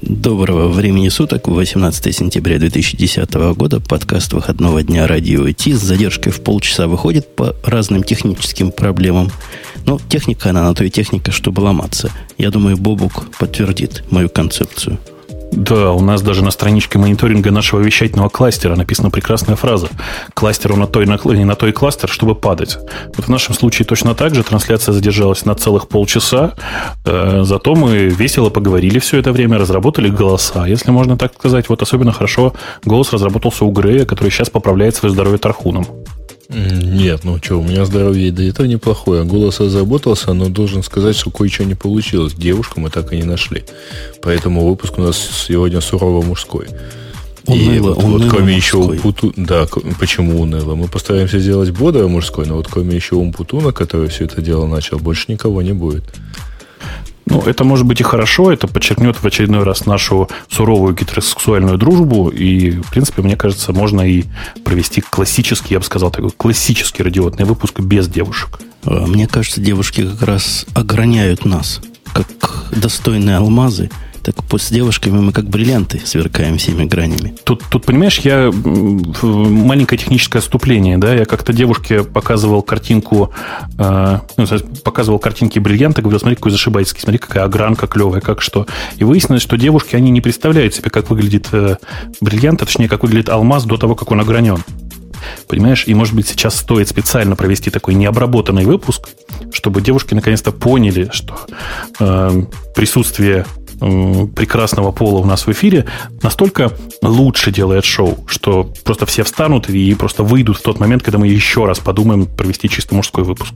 Доброго времени суток, 18 сентября 2010 года, подкаст выходного дня радио IT с задержкой в полчаса выходит по разным техническим проблемам. Но техника, она на то и техника, чтобы ломаться. Я думаю, Бобук подтвердит мою концепцию. Да, у нас даже на страничке мониторинга нашего вещательного кластера написана прекрасная фраза. Кластеру на той, на, не на той кластер, чтобы падать. Вот в нашем случае точно так же. Трансляция задержалась на целых полчаса. Э, зато мы весело поговорили все это время, разработали голоса, если можно так сказать. Вот особенно хорошо голос разработался у Грея, который сейчас поправляет свое здоровье Тархуном. Нет, ну что, у меня здоровье до этого неплохое. Голос разработался, но должен сказать, что кое-что не получилось. Девушку мы так и не нашли. Поэтому выпуск у нас сегодня сурово мужской. Уныло, и вот, уныло вот кроме еще Умпуту... Да, почему уныло? Мы постараемся сделать бодро мужской, но вот кроме еще Умпутуна, который все это дело начал, больше никого не будет. Ну, это может быть и хорошо, это подчеркнет в очередной раз нашу суровую гетеросексуальную дружбу, и, в принципе, мне кажется, можно и провести классический, я бы сказал, такой классический радиотный выпуск без девушек. А, мне кажется, девушки как раз ограняют нас, как достойные алмазы – так с девушками мы как бриллианты сверкаем всеми гранями. Тут, тут понимаешь, я маленькое техническое отступление, да, я как-то девушке показывал картинку, э, ну, показывал картинки бриллианта, говорил, смотри, какой зашибайский, смотри, какая огранка клевая, как что. И выяснилось, что девушки, они не представляют себе, как выглядит э, бриллиант, а точнее, как выглядит алмаз до того, как он огранен. Понимаешь? И, может быть, сейчас стоит специально провести такой необработанный выпуск, чтобы девушки наконец-то поняли, что э, присутствие прекрасного пола у нас в эфире настолько лучше делает шоу, что просто все встанут и просто выйдут в тот момент, когда мы еще раз подумаем провести чисто мужской выпуск.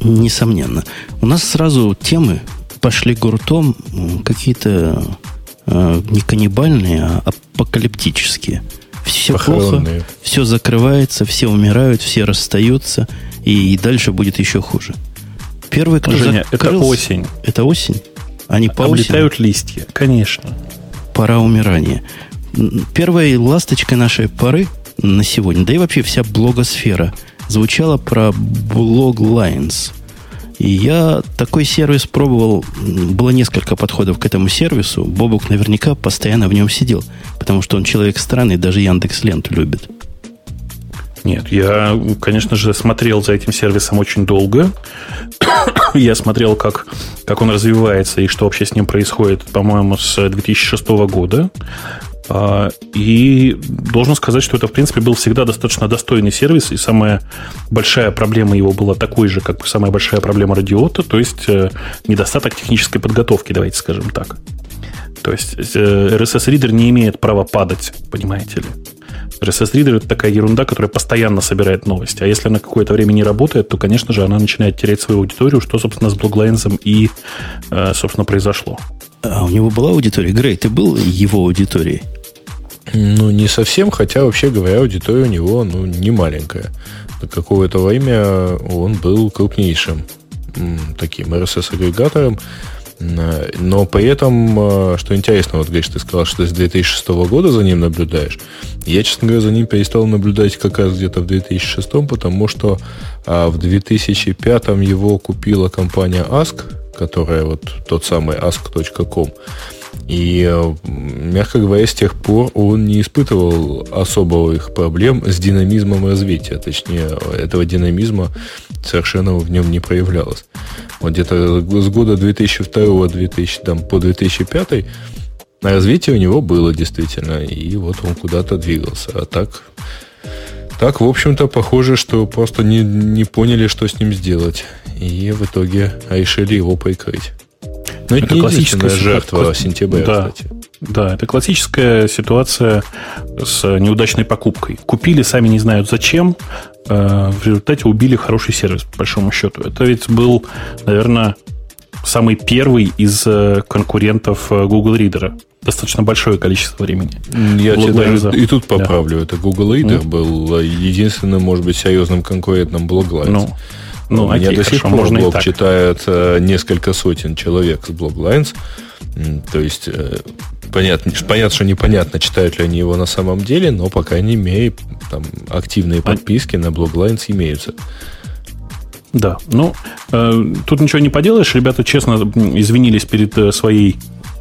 Несомненно. У нас сразу темы пошли гуртом какие-то э, не каннибальные, а апокалиптические. Все плохо, все закрывается, все умирают, все расстаются, и дальше будет еще хуже. Первый, кто Женя, закрылся, это осень. Это осень? Они по Облетают осени. листья, конечно. Пора умирания. Первой ласточкой нашей поры на сегодня, да и вообще вся блогосфера, звучала про Blog Lines. И я такой сервис пробовал. Было несколько подходов к этому сервису. Бобук наверняка постоянно в нем сидел, потому что он человек странный, даже Яндекс Ленту любит. Нет, я, конечно же, смотрел за этим сервисом очень долго. я смотрел, как, как он развивается и что вообще с ним происходит, по-моему, с 2006 года. А, и должен сказать, что это, в принципе, был всегда достаточно достойный сервис, и самая большая проблема его была такой же, как самая большая проблема радиота, то есть э, недостаток технической подготовки, давайте скажем так. То есть э, RSS-ридер не имеет права падать, понимаете ли. RSS Reader это такая ерунда, которая постоянно собирает новости. А если она какое-то время не работает, то, конечно же, она начинает терять свою аудиторию, что, собственно, с Bloglines и, э, собственно, произошло. А у него была аудитория? Грей, ты был его аудиторией? Ну, не совсем, хотя, вообще говоря, аудитория у него, ну, не маленькая. До какого-то время он был крупнейшим таким RSS-агрегатором. Но при этом, э, что интересно, вот, Гриш, ты сказал, что с 2006 года за ним наблюдаешь. Я, честно говоря, за ним перестал наблюдать как раз где-то в 2006, потому что а, в 2005 его купила компания Ask, которая вот тот самый ask.com. И, мягко говоря, с тех пор он не испытывал особых проблем с динамизмом развития. Точнее, этого динамизма совершенно в нем не проявлялось. Вот где-то с года 2002 2000, там, по 2005 на развитие у него было действительно. И вот он куда-то двигался. А так, так, в общем-то, похоже, что просто не, не поняли, что с ним сделать. И в итоге решили его прикрыть. Но это, это классическая жертва класс... сентября, да, кстати. Да, это классическая ситуация с неудачной покупкой. Купили, сами не знают зачем, э, в результате убили хороший сервис, по большому счету. Это ведь был, наверное, самый первый из э, конкурентов э, Google Reader. Достаточно большое количество времени. Я тебе даже и тут поправлю. Да. Это Google Reader mm. был единственным, может быть, серьезным конкурентом Bloglines. Ну, ну, У окей, меня до сих пор блог читает э, несколько сотен человек с Bloglines. То есть, э, понятно, понятно, что непонятно, читают ли они его на самом деле, но, по крайней мере, там активные подписки а... на Bloglines имеются. Да, ну, э, тут ничего не поделаешь. Ребята честно извинились перед э, своей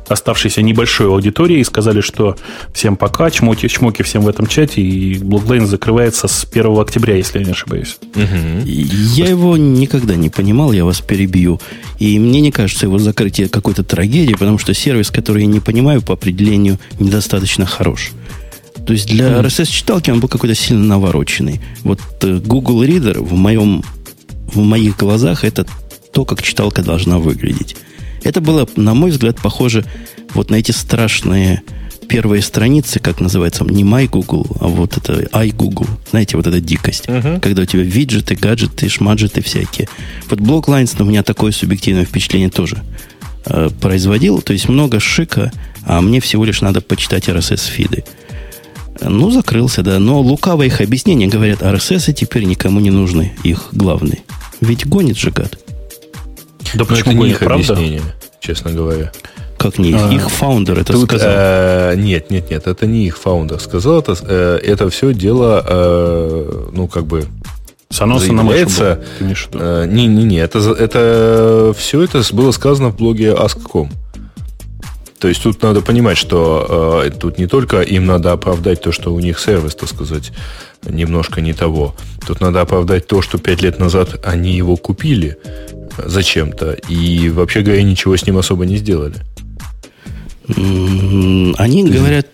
оставшейся небольшой аудитории и сказали, что всем пока, чмоки, чмоки всем в этом чате, и блоклайн закрывается с 1 октября, если я не ошибаюсь. Угу. Я его никогда не понимал, я вас перебью. И мне не кажется его закрытие какой-то трагедией, потому что сервис, который я не понимаю, по определению недостаточно хорош. То есть для RSS-читалки он был какой-то сильно навороченный. Вот э, Google Reader в моем в моих глазах это то, как читалка должна выглядеть. Это было, на мой взгляд, похоже вот на эти страшные первые страницы, как называется, не My Google, а вот это iGoogle. Знаете, вот эта дикость. Uh-huh. Когда у тебя виджеты, гаджеты, шмаджеты всякие. Вот Blocklines у меня такое субъективное впечатление тоже э, производил. То есть много шика, а мне всего лишь надо почитать RSS-фиды. Ну, закрылся, да. Но лукавое их объяснение говорят, RSS теперь никому не нужны, их главный. Ведь гонит же гад. Да Но почему это не их правда? объяснение, честно говоря. Как не их? А, их фаундер это тут, сказал. Э, нет, нет, нет, это не их фаундер сказал. Это, э, это все дело, э, ну, как бы Саноса на э, Не, не, не, это, это все это было сказано в блоге Ask.com. То есть тут надо понимать, что э, тут не только им надо оправдать то, что у них сервис, так сказать, немножко не того. Тут надо оправдать то, что пять лет назад они его купили зачем-то и вообще говоря ничего с ним особо не сделали. Они говорят,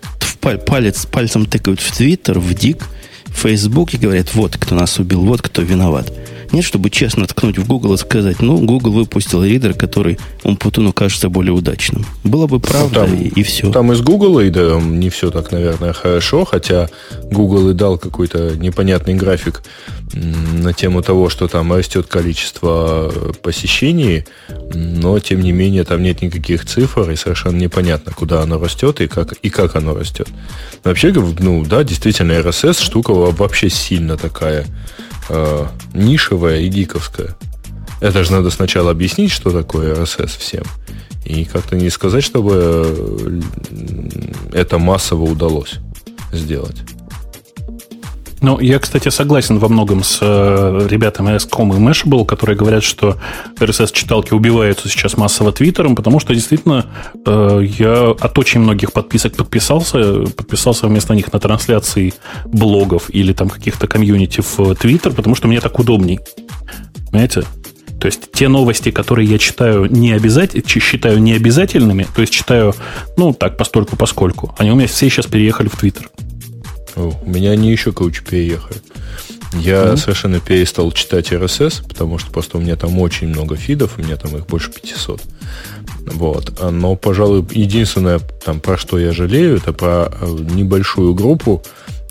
палец, пальцем тыкают в Твиттер, в Дик, в Фейсбук и говорят, вот кто нас убил, вот кто виноват. Нет, чтобы честно ткнуть в Google и сказать, ну, Google выпустил ридер, который Умпутуну кажется более удачным. Было бы правда, ну, там, и, и все. Там из Google и да, не все так, наверное, хорошо, хотя Google и дал какой-то непонятный график на тему того, что там растет количество посещений, но, тем не менее, там нет никаких цифр, и совершенно непонятно, куда оно растет и как, и как оно растет. Вообще, ну да, действительно, RSS штука вообще сильно такая э, нишевая и гиковская. Это же надо сначала объяснить, что такое RSS всем. И как-то не сказать, чтобы это массово удалось сделать. Ну, я, кстати, согласен во многом с э, ребятами SCOM и Mashable, которые говорят, что RSS-читалки убиваются сейчас массово Твиттером, потому что действительно э, я от очень многих подписок подписался, подписался вместо них на трансляции блогов или там каких-то комьюнити в Твиттер, потому что мне так удобней. Понимаете? То есть те новости, которые я читаю не обязательно, считаю необязательными, то есть читаю, ну, так, постольку поскольку, они у меня все сейчас переехали в Твиттер. У меня они еще кучу переехали. Я mm-hmm. совершенно перестал читать RSS, потому что просто у меня там очень много фидов, у меня там их больше 500. Вот. Но, пожалуй, единственное, там, про что я жалею, это про э, небольшую группу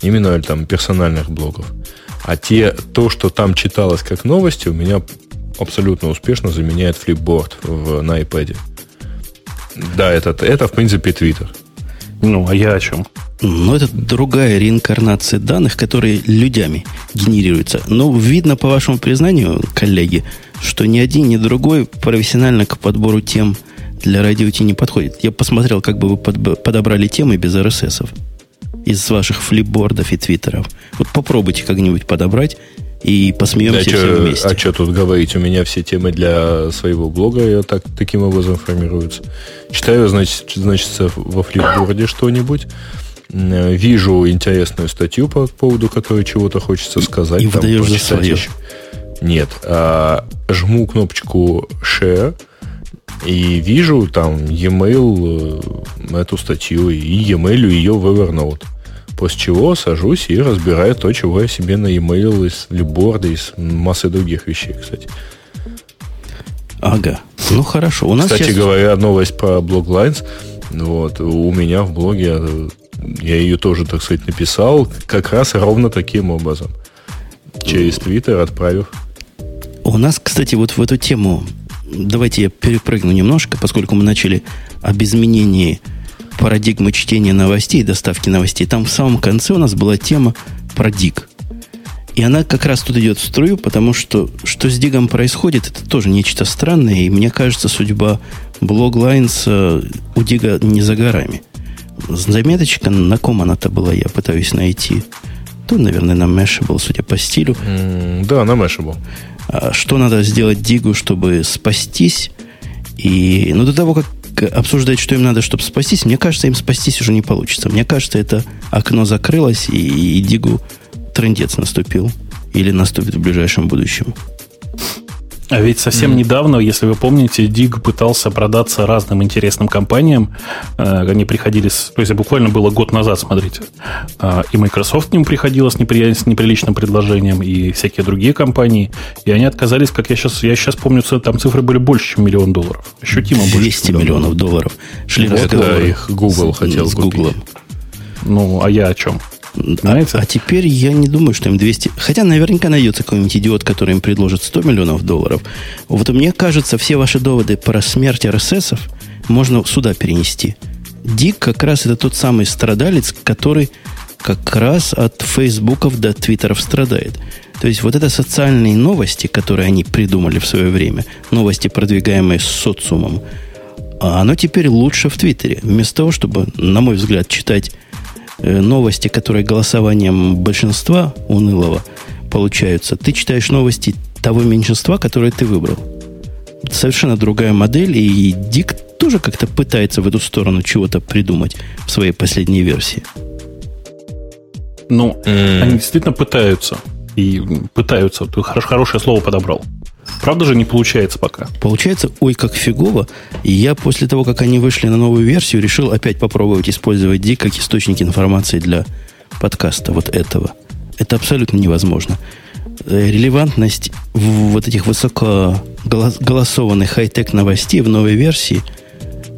именно там персональных блогов. А те, то, что там читалось как новости, у меня абсолютно успешно заменяет флипборд в, на iPad. Да, это, это в принципе Twitter. Ну, а я о чем? Но это другая реинкарнация данных, которые людьми генерируются. Но видно по вашему признанию, коллеги, что ни один, ни другой профессионально к подбору тем для радио не подходит. Я посмотрел, как бы вы подобрали темы без RSS из ваших флипбордов и твиттеров. Вот попробуйте как-нибудь подобрать и посмеемся да, все вместе. А что тут говорить? У меня все темы для своего блога я так, таким образом формируются. Читаю, значит, значит во флипборде что-нибудь вижу интересную статью по поводу которой чего-то хочется сказать. И там, выдаешь за свое. Еще. Нет. А, жму кнопочку share и вижу там e-mail э, эту статью и e-mail ее в Evernote. После чего сажусь и разбираю то, чего я себе на e-mail из либорда, из массы других вещей, кстати. Ага. Ну хорошо. У нас Кстати сейчас... говоря, новость про Bloglines. Вот, у меня в блоге я ее тоже, так сказать, написал как раз ровно таким образом. Через Твиттер отправив. У нас, кстати, вот в эту тему, давайте я перепрыгну немножко, поскольку мы начали об изменении парадигмы чтения новостей, доставки новостей. Там в самом конце у нас была тема про дик. И она как раз тут идет в струю, потому что что с Дигом происходит, это тоже нечто странное. И мне кажется, судьба Bloglines у Дига не за горами. Заметочка, на ком она-то была, я пытаюсь найти. То, наверное, на Mashable, судя по стилю. Mm, да, на Mashable. А что надо сделать Дигу, чтобы спастись? И, ну, до того, как обсуждать, что им надо, чтобы спастись, мне кажется, им спастись уже не получится. Мне кажется, это окно закрылось, и, и Дигу трендец наступил. Или наступит в ближайшем будущем. А ведь совсем mm. недавно, если вы помните, Dig пытался продаться разным интересным компаниям. Э, они приходили, с, то есть буквально было год назад, смотрите. Э, и Microsoft к ним приходила с, непри, с неприличным предложением, и всякие другие компании. И они отказались, как я сейчас, я сейчас помню, там цифры были больше, чем миллион долларов. Ощутимо 200 больше. 200 миллионов долларов. Шли вот разговоры. их Google с, хотел с купить. Google. Ну, а я о чем? А, а теперь я не думаю, что им 200... Хотя наверняка найдется какой-нибудь идиот, который им предложит 100 миллионов долларов. Вот мне кажется, все ваши доводы про смерть RSS можно сюда перенести. Дик как раз это тот самый страдалец, который как раз от фейсбуков до твиттеров страдает. То есть вот это социальные новости, которые они придумали в свое время, новости, продвигаемые социумом, а оно теперь лучше в Твиттере. Вместо того, чтобы, на мой взгляд, читать новости, которые голосованием большинства унылого получаются, ты читаешь новости того меньшинства, которое ты выбрал. Совершенно другая модель, и Дик тоже как-то пытается в эту сторону чего-то придумать в своей последней версии. Ну, mm. они действительно пытаются. И пытаются. Ты хорошее слово подобрал. Правда же не получается пока? Получается, ой, как фигово. И я после того, как они вышли на новую версию, решил опять попробовать использовать Ди как источник информации для подкаста вот этого. Это абсолютно невозможно. Э, релевантность вот этих высокоголосованных хай-тек новостей в новой версии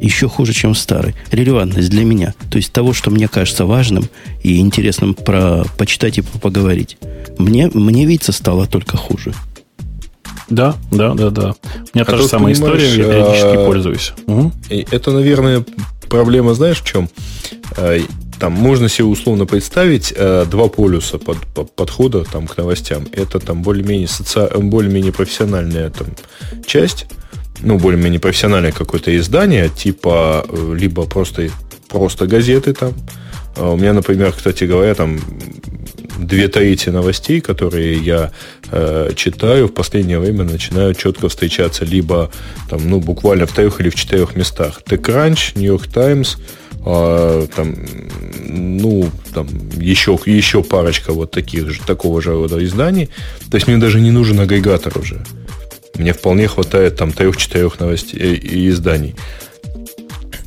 еще хуже, чем в старой. Релевантность для меня. То есть того, что мне кажется важным и интересным про почитать и поговорить. Мне, мне видится стало только хуже. Да, да, да, да. У меня а та же самая история, я периодически а... пользуюсь. Угу. Это, наверное, проблема, знаешь, в чем? А, там можно себе условно представить э, два полюса под, под, подхода там, к новостям. Это там более-менее, соци... более-менее профессиональная там, часть, ну, более-менее профессиональное какое-то издание, типа э, либо просто, просто газеты там. А у меня, например, кстати говоря, там две трети новостей, которые я э, читаю, в последнее время начинают четко встречаться либо там, ну, буквально в трех или в четырех местах. TechCrunch, New York Times, э, там, ну, там еще, еще парочка вот таких же, такого же рода изданий. То есть мне даже не нужен агрегатор уже. Мне вполне хватает там трех-четырех новостей э, и изданий.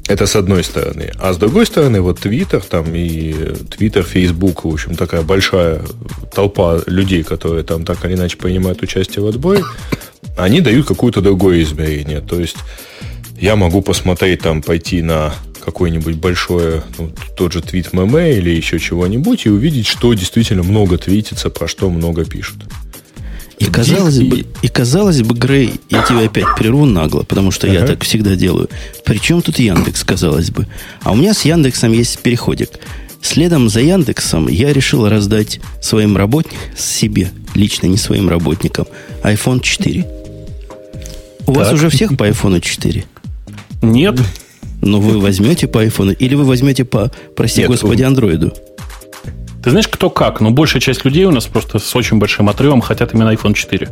Это с одной стороны. А с другой стороны, вот Твиттер, там и Твиттер, Фейсбук, в общем, такая большая толпа людей, которые там так или иначе принимают участие в отборе, они дают какое-то другое измерение. То есть я могу посмотреть там, пойти на какое-нибудь большое, ну, тот же твит ММ или еще чего-нибудь и увидеть, что действительно много твитится, про что много пишут. И казалось, бы, и казалось бы, Грей, я тебя опять прерву нагло, потому что ага. я так всегда делаю. Причем тут Яндекс, казалось бы. А у меня с Яндексом есть переходик. Следом за Яндексом я решил раздать своим работникам, себе, лично не своим работникам, iPhone 4. У так. вас уже всех по iPhone 4? Нет. Но вы возьмете по iPhone или вы возьмете по, прости Нет, господи, андроиду? Ты знаешь, кто как, но большая часть людей у нас просто с очень большим отрывом хотят именно iPhone 4.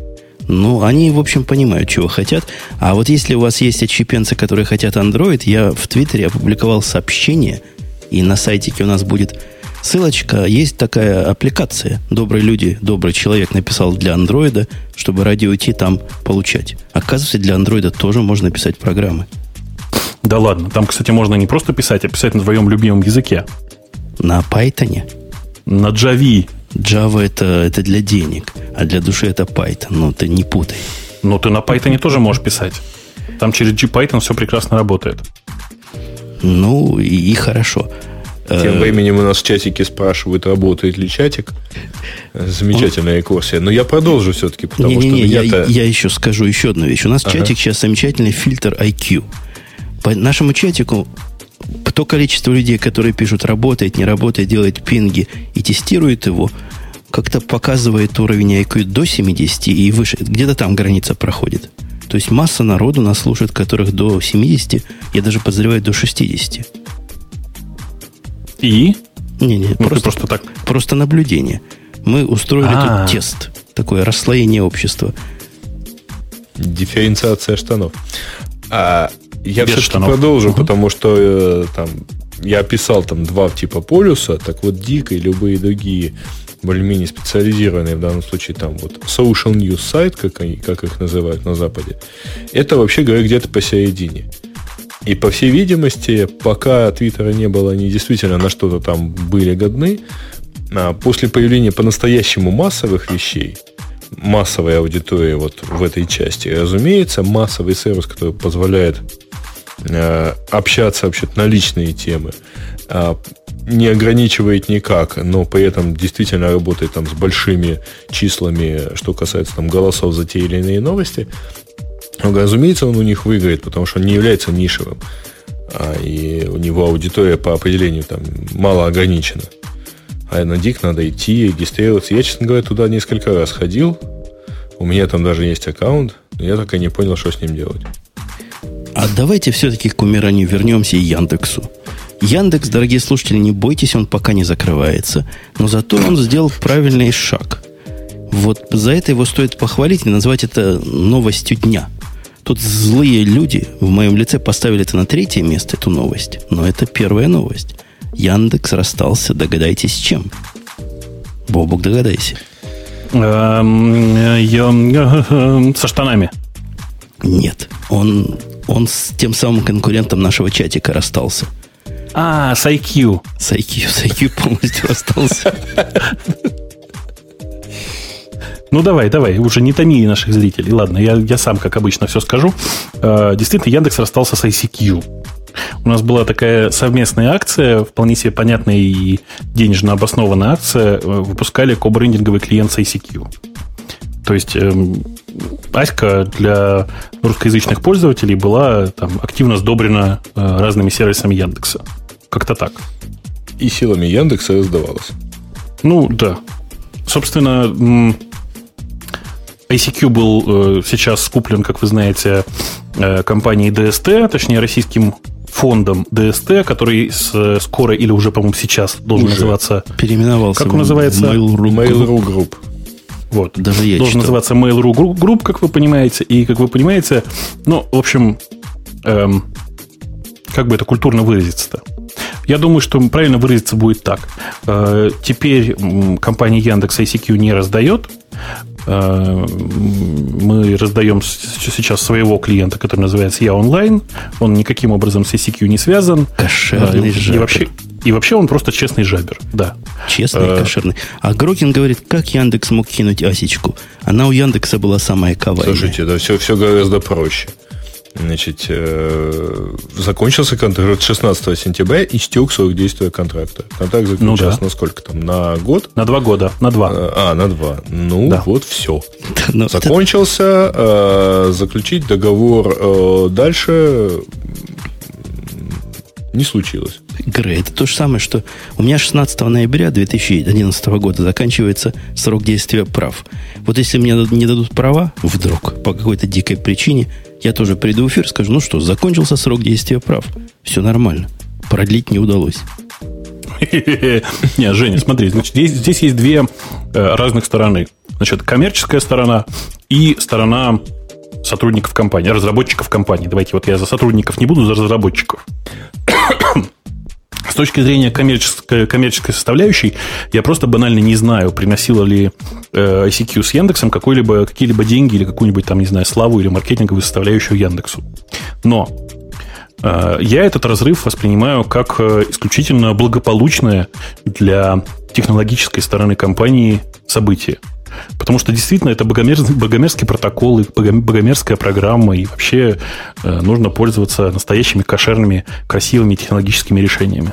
Ну, они, в общем, понимают, чего хотят. А вот если у вас есть отщепенцы, которые хотят Android, я в Твиттере опубликовал сообщение, и на сайтике у нас будет ссылочка. Есть такая аппликация. Добрые люди, добрый человек написал для Андроида, чтобы радио идти там получать. Оказывается, для Андроида тоже можно писать программы. Да ладно, там, кстати, можно не просто писать, а писать на твоем любимом языке. На Python? На Java. Java это, это для денег, а для души это Python. Ну, ты не путай. Ну, ты на Python тоже можешь писать. Там через Python все прекрасно работает. Ну, и, и хорошо. Тем э, временем у нас в чатике спрашивают, работает ли чатик. Замечательная экскурсия. Но я продолжу все-таки, потому не, не, не, что я, я еще скажу еще одну вещь. У нас ага. чатик сейчас замечательный фильтр IQ. По нашему чатику то количество людей, которые пишут, работает, не работает, делает пинги и тестирует его, как-то показывает уровень IQ до 70 и выше. Где-то там граница проходит. То есть масса народу нас слушает, которых до 70, я даже подозреваю, до 60. И? Не-не, ну, просто, просто так. Просто наблюдение. Мы устроили А-а-а. тут тест. Такое расслоение общества. Дифференциация штанов. А, Я все-таки продолжу, угу. потому что э, там я описал там два типа полюса, так вот Дик и любые другие более-менее специализированные в данном случае там вот social news сайт, как, они, как их называют на Западе, это вообще говоря где-то посередине. И по всей видимости, пока Твиттера не было, они действительно на что-то там были годны. А после появления по-настоящему массовых вещей, массовой аудитории вот в этой части, разумеется, массовый сервис, который позволяет э, общаться вообще на личные темы, э, не ограничивает никак, но при этом действительно работает там с большими числами, что касается там голосов за те или иные новости, разумеется, он у них выиграет, потому что он не является нишевым. А, и у него аудитория по определению там мало ограничена. А на Дик надо идти, регистрироваться. Я, честно говоря, туда несколько раз ходил. У меня там даже есть аккаунт, но я так и не понял, что с ним делать. А давайте все-таки к умиранию вернемся и Яндексу. Яндекс, дорогие слушатели, не бойтесь, он пока не закрывается. Но зато он сделал правильный шаг. Вот за это его стоит похвалить и назвать это новостью дня. Тут злые люди в моем лице поставили это на третье место, эту новость. Но это первая новость. Яндекс расстался, догадайтесь, с чем? Бобук, догадайся. Эм, со штанами. Нет, он, он с тем самым конкурентом нашего чатика расстался. А, с IQ. С IQ, с IQ полностью расстался. Ну, давай, давай, уже не томи наших зрителей. Ладно, я, я сам, как обычно, все скажу. Э, действительно, Яндекс расстался с ICQ. У нас была такая совместная акция, вполне себе понятная и денежно обоснованная акция. Э, выпускали кобрендинговый клиент с ICQ. То есть эм, Аська для русскоязычных пользователей была там, активно сдобрена э, разными сервисами Яндекса. Как-то так. И силами Яндекса раздавалась. Ну, да. Собственно, ICQ был э, сейчас скуплен, как вы знаете, э, компанией DST, точнее, российским фондом DST, который с, скоро или уже, по-моему, сейчас должен уже называться... Переименовался. Как он называется? Mail.ru, Mail.ru Group. Вот. Даже я Должен читал. называться Mail.ru Group, как вы понимаете. И, как вы понимаете, ну, в общем, эм, как бы это культурно выразиться-то? Я думаю, что правильно выразиться будет так. Э, теперь компания Яндекс ICQ не раздает. Э, мы раздаем сейчас своего клиента, который называется Я онлайн. Он никаким образом с ICQ не связан. Кошерный и, и вообще, и вообще он просто честный жабер, да. Честный, э, кошерный. А Грокин говорит, как Яндекс мог кинуть Асечку? Она у Яндекса была самая коварная. Слушайте, да все, все гораздо проще. Значит, э, закончился контракт 16 сентября, и истек срок действия контракта. Контракт заключался ну, да. на сколько там? На год? На два года. На два. А, на два. Ну, да. вот все. Но закончился. Э, заключить договор э, дальше не случилось. Грей, это то же самое, что у меня 16 ноября 2011 года заканчивается срок действия прав. Вот если мне не дадут права, вдруг, по какой-то дикой причине, я тоже приду в эфир скажу, ну что, закончился срок действия прав. Все нормально. Продлить не удалось. Не, Женя, смотри, значит, здесь, здесь есть две э, разных стороны. Значит, коммерческая сторона и сторона сотрудников компании, разработчиков компании. Давайте вот я за сотрудников не буду, за разработчиков. С точки зрения коммерческой, коммерческой составляющей, я просто банально не знаю, приносила ли э, ICQ с Яндексом какой-либо, какие-либо деньги или какую-нибудь там, не знаю, славу или маркетинговую составляющую Яндексу. Но э, я этот разрыв воспринимаю как э, исключительно благополучное для технологической стороны компании событие. Потому что действительно это богомерзкий, богомерзкий протокол, богомерзкая программа, и вообще э, нужно пользоваться настоящими кошерными, красивыми технологическими решениями.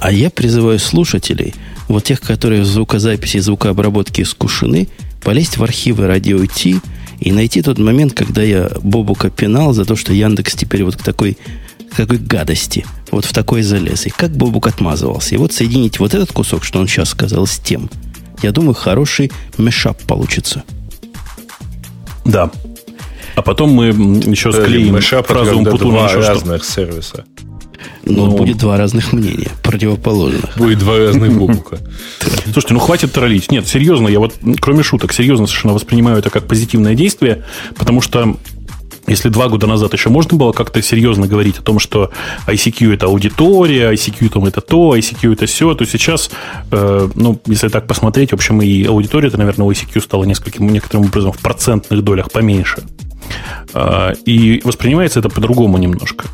А я призываю слушателей, вот тех, которые в звукозаписи и звукообработке искушены, полезть в архивы радио Ти и найти тот момент, когда я Бобука пинал за то, что Яндекс теперь вот к такой, к такой гадости, вот в такой залез. И как Бобук отмазывался. И вот соединить вот этот кусок, что он сейчас сказал, с тем – я думаю, хороший мешап получится. Да. А потом мы еще склеим мешап фразу Умпутуна два разных что. сервиса. Но ну, будет два разных мнения, противоположных. Будет два разных бубука. Слушайте, ну хватит троллить. Нет, серьезно, я вот, кроме шуток, серьезно совершенно воспринимаю это как позитивное действие, потому что если два года назад еще можно было как-то серьезно говорить о том, что ICQ это аудитория, ICQ там это то, ICQ это все, то сейчас, э, ну, если так посмотреть, в общем, и аудитория, это, наверное, у ICQ стала нескольким, некоторым образом в процентных долях поменьше. Э, и воспринимается это по-другому немножко.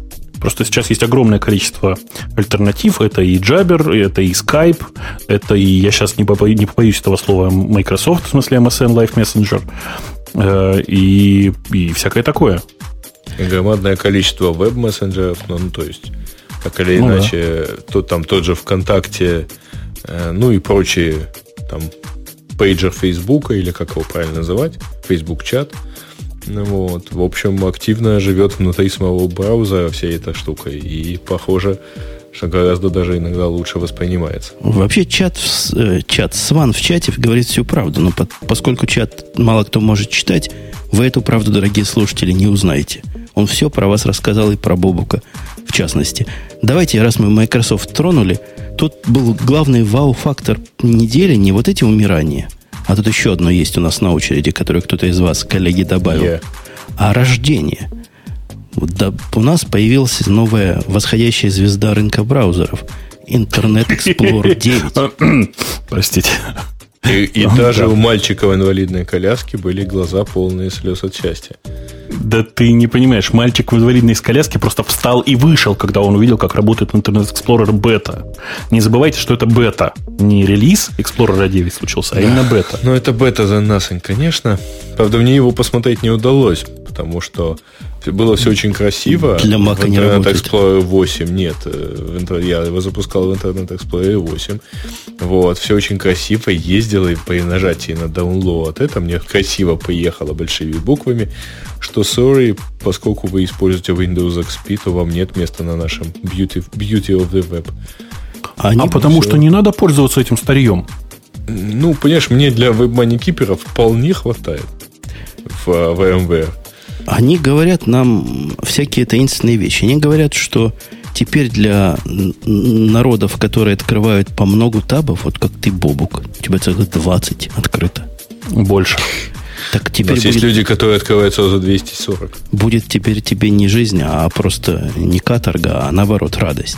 Просто сейчас есть огромное количество альтернатив. Это и Jabber, это и Skype, это и, я сейчас не, побоюсь, не побоюсь этого слова, Microsoft, в смысле MSN Live Messenger. Э, и, и всякое такое. И громадное количество веб-мессенджеров, ну, ну, то есть, так или ну, иначе, да. то, там тот же ВКонтакте, э, ну и прочие, там, пейджер Фейсбука, или как его правильно называть, Facebook чат. Ну, вот. В общем, активно живет внутри самого браузера вся эта штука. И, похоже, что гораздо даже иногда лучше воспринимается. Вообще чат, э, чат Сван в чате говорит всю правду, но по, поскольку чат мало кто может читать, вы эту правду, дорогие слушатели, не узнаете. Он все про вас рассказал и про Бобука в частности. Давайте, раз мы Microsoft тронули, тут был главный вау-фактор недели не вот эти умирания, а тут еще одно есть у нас на очереди, которое кто-то из вас, коллеги, добавил, yeah. а рождение – да, у нас появилась новая восходящая звезда рынка браузеров. Internet Explorer 9. Простите. И, и даже да. у мальчика в инвалидной коляске были глаза полные слез от счастья. Да ты не понимаешь, мальчик в инвалидной коляске просто встал и вышел, когда он увидел, как работает Internet Explorer бета. Не забывайте, что это бета. Не релиз Explorer 9 случился, а именно бета. Ну, это бета за nothing, конечно. Правда, мне его посмотреть не удалось, потому что было все очень красиво. Для Mac не работает. Explorer 8 нет. Э, я его запускал в Internet Explorer 8. Вот, все очень красиво. Ездило и при нажатии на download это мне красиво поехало большими буквами, что sorry, поскольку вы используете Windows XP, то вам нет места на нашем Beauty, beauty of the Web. Они а потому все... что не надо пользоваться этим старьем. Ну, понимаешь, мне для веб-маникиперов вполне хватает в VMware. Они говорят нам всякие таинственные вещи. Они говорят, что теперь для народов, которые открывают по много табов, вот как ты, Бобук, у тебя целых 20 открыто. Больше. Так теперь будет, есть люди, которые открываются за 240. Будет теперь тебе не жизнь, а просто не каторга, а наоборот радость.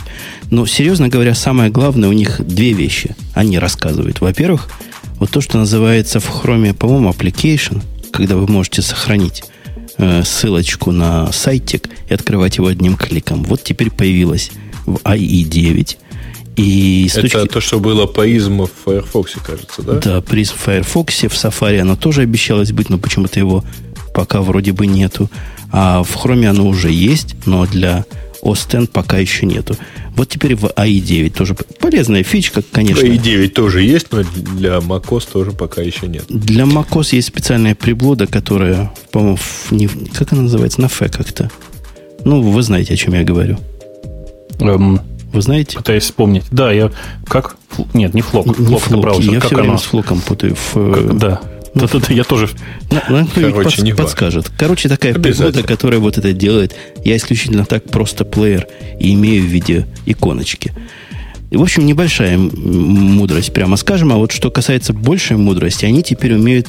Но, серьезно говоря, самое главное, у них две вещи. Они рассказывают. Во-первых, вот то, что называется в Chrome, по-моему, application, когда вы можете сохранить Э, ссылочку на сайтик и открывать его одним кликом. Вот теперь появилось в IE9. И с Это точки... то, что было по изму в Firefox, кажется, да? Да, при Firefox, в Safari оно тоже обещалось быть, но почему-то его пока вроде бы нету. А в Chrome оно уже есть, но для X пока еще нету. Вот теперь в AI9 тоже полезная фичка, конечно. AI9 тоже есть, но для macOS тоже пока еще нет. Для macOS есть специальная приблуда, которая, по-моему, не, как она называется, на F как-то. Ну, вы знаете, о чем я говорю. Эм, вы знаете? Пытаюсь вспомнить. Да, я... Как? Нет, не флок. Не флок, флок браузер. Я как все оно? время с флоком путаю. В, как, да. Ну, тут я тоже... Ну, Короче, не подскажет. Короче, такая приблуда, которая вот это делает. Я исключительно так просто плеер и имею в виде иконочки. В общем, небольшая мудрость, прямо скажем. А вот что касается большей мудрости, они теперь умеют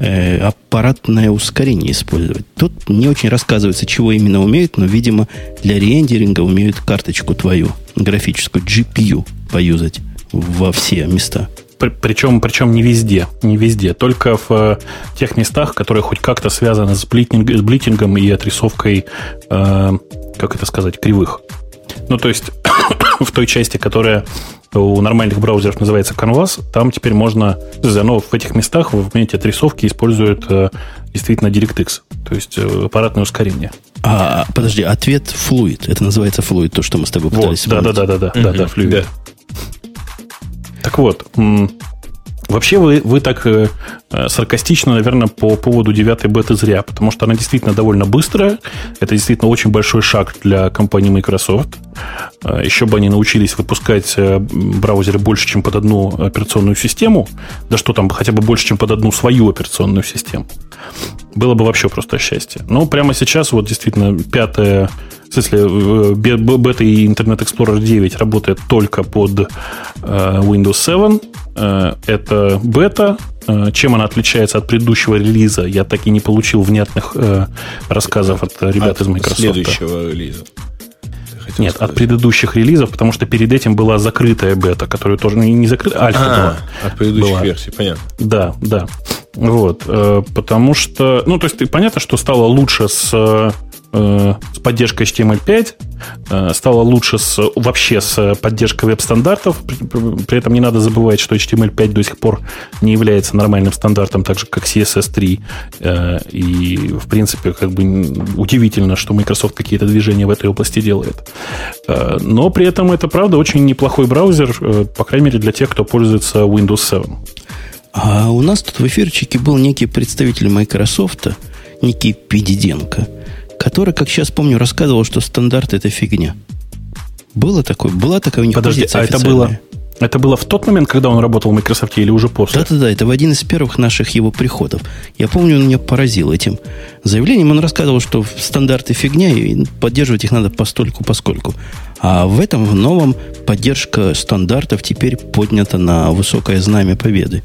э, аппаратное ускорение использовать. Тут не очень рассказывается, чего именно умеют, но, видимо, для рендеринга умеют карточку твою, графическую, GPU, поюзать во все места. Причем, причем не везде. Не везде. Только в э, тех местах, которые хоть как-то связаны с, блитинг, с блитингом и отрисовкой, э, как это сказать, кривых. Ну, то есть, в той части, которая у нормальных браузеров называется Canvas, там теперь можно, ну, в этих местах в моменте отрисовки используют э, действительно DirectX, то есть э, аппаратное ускорение. А, подожди, ответ Fluid. Это называется Fluid, то, что мы с тобой пытались вот, да, да, да, да, да, да, да, Fluid. Да. Так вот, Вообще вы, вы так э, э, саркастично, наверное, по поводу девятой беты зря, потому что она действительно довольно быстрая. Это действительно очень большой шаг для компании Microsoft. Э, еще бы они научились выпускать э, браузеры больше, чем под одну операционную систему. Да что там, хотя бы больше, чем под одну свою операционную систему. Было бы вообще просто счастье. Но прямо сейчас вот действительно пятая в смысле, бета и Internet Explorer 9 работает только под Windows 7. Э, это бета, э, чем она отличается от предыдущего релиза, я так и не получил внятных э, рассказов от ребят от из Microsoft. следующего релиза. Нет, сказать. от предыдущих релизов, потому что перед этим была закрытая бета, которую тоже не, не закрыта, альфа а, была. От предыдущих была. версий, понятно. Да, да. Вот, э, потому что, ну, то есть, понятно, что стало лучше с Э, с поддержкой HTML5, э, стало лучше с, вообще с поддержкой веб-стандартов. При этом не надо забывать, что HTML5 до сих пор не является нормальным стандартом, так же, как CSS3. Э, и, в принципе, как бы удивительно, что Microsoft какие-то движения в этой области делает. Но при этом это, правда, очень неплохой браузер, по крайней мере, для тех, кто пользуется Windows 7. А у нас тут в эфирчике был некий представитель Microsoft, некий Пидиденко – который, как сейчас помню, рассказывал, что стандарт это фигня. Было такое? Была такая у них Подожди, а это было, это было в тот момент, когда он работал в Microsoft или уже после? Да-да-да, это в один из первых наших его приходов. Я помню, он меня поразил этим заявлением. Он рассказывал, что стандарты фигня, и поддерживать их надо постольку поскольку. А в этом в новом поддержка стандартов теперь поднята на высокое знамя победы.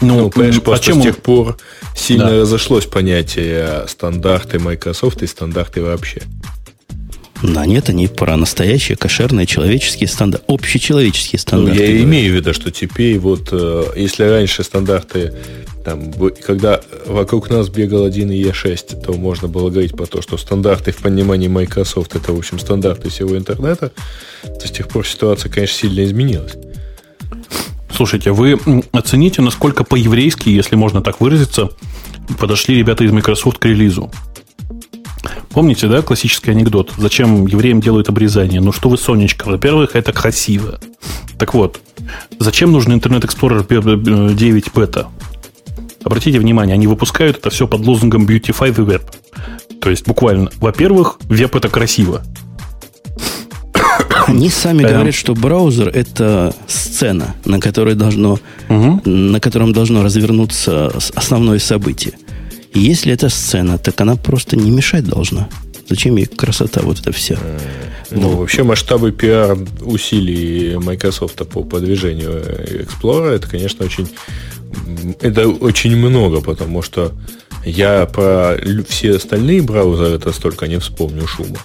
Ну, ну понимаешь, просто чем с тех пор сильно да. разошлось понятие стандарты Microsoft и стандарты вообще. Да нет, они про настоящие кошерные человеческие стандарты, общечеловеческие стандарты. Ну, я говорю. имею в виду, что теперь вот, э, если раньше стандарты, там, когда вокруг нас бегал один E6, то можно было говорить про то, что стандарты в понимании Microsoft это, в общем, стандарты всего интернета, то с тех пор ситуация, конечно, сильно изменилась. Слушайте, вы оцените, насколько по-еврейски, если можно так выразиться, подошли ребята из Microsoft к релизу. Помните, да, классический анекдот? Зачем евреям делают обрезание? Ну что вы, Сонечка, во-первых, это красиво. Так вот, зачем нужен Internet Explorer 9 бета? Обратите внимание, они выпускают это все под лозунгом Beautify the Web. То есть, буквально, во-первых, веб это красиво. Они сами говорят, что браузер это сцена, на которой должно, угу. на котором должно развернуться основное событие. И если это сцена, так она просто не мешать должна. Зачем ей красота вот эта вся? Ну, ну, вообще масштабы пиар усилий Microsoft по продвижению Explorer, это, конечно, очень это очень много, потому что я про все остальные браузеры это столько не вспомню шума.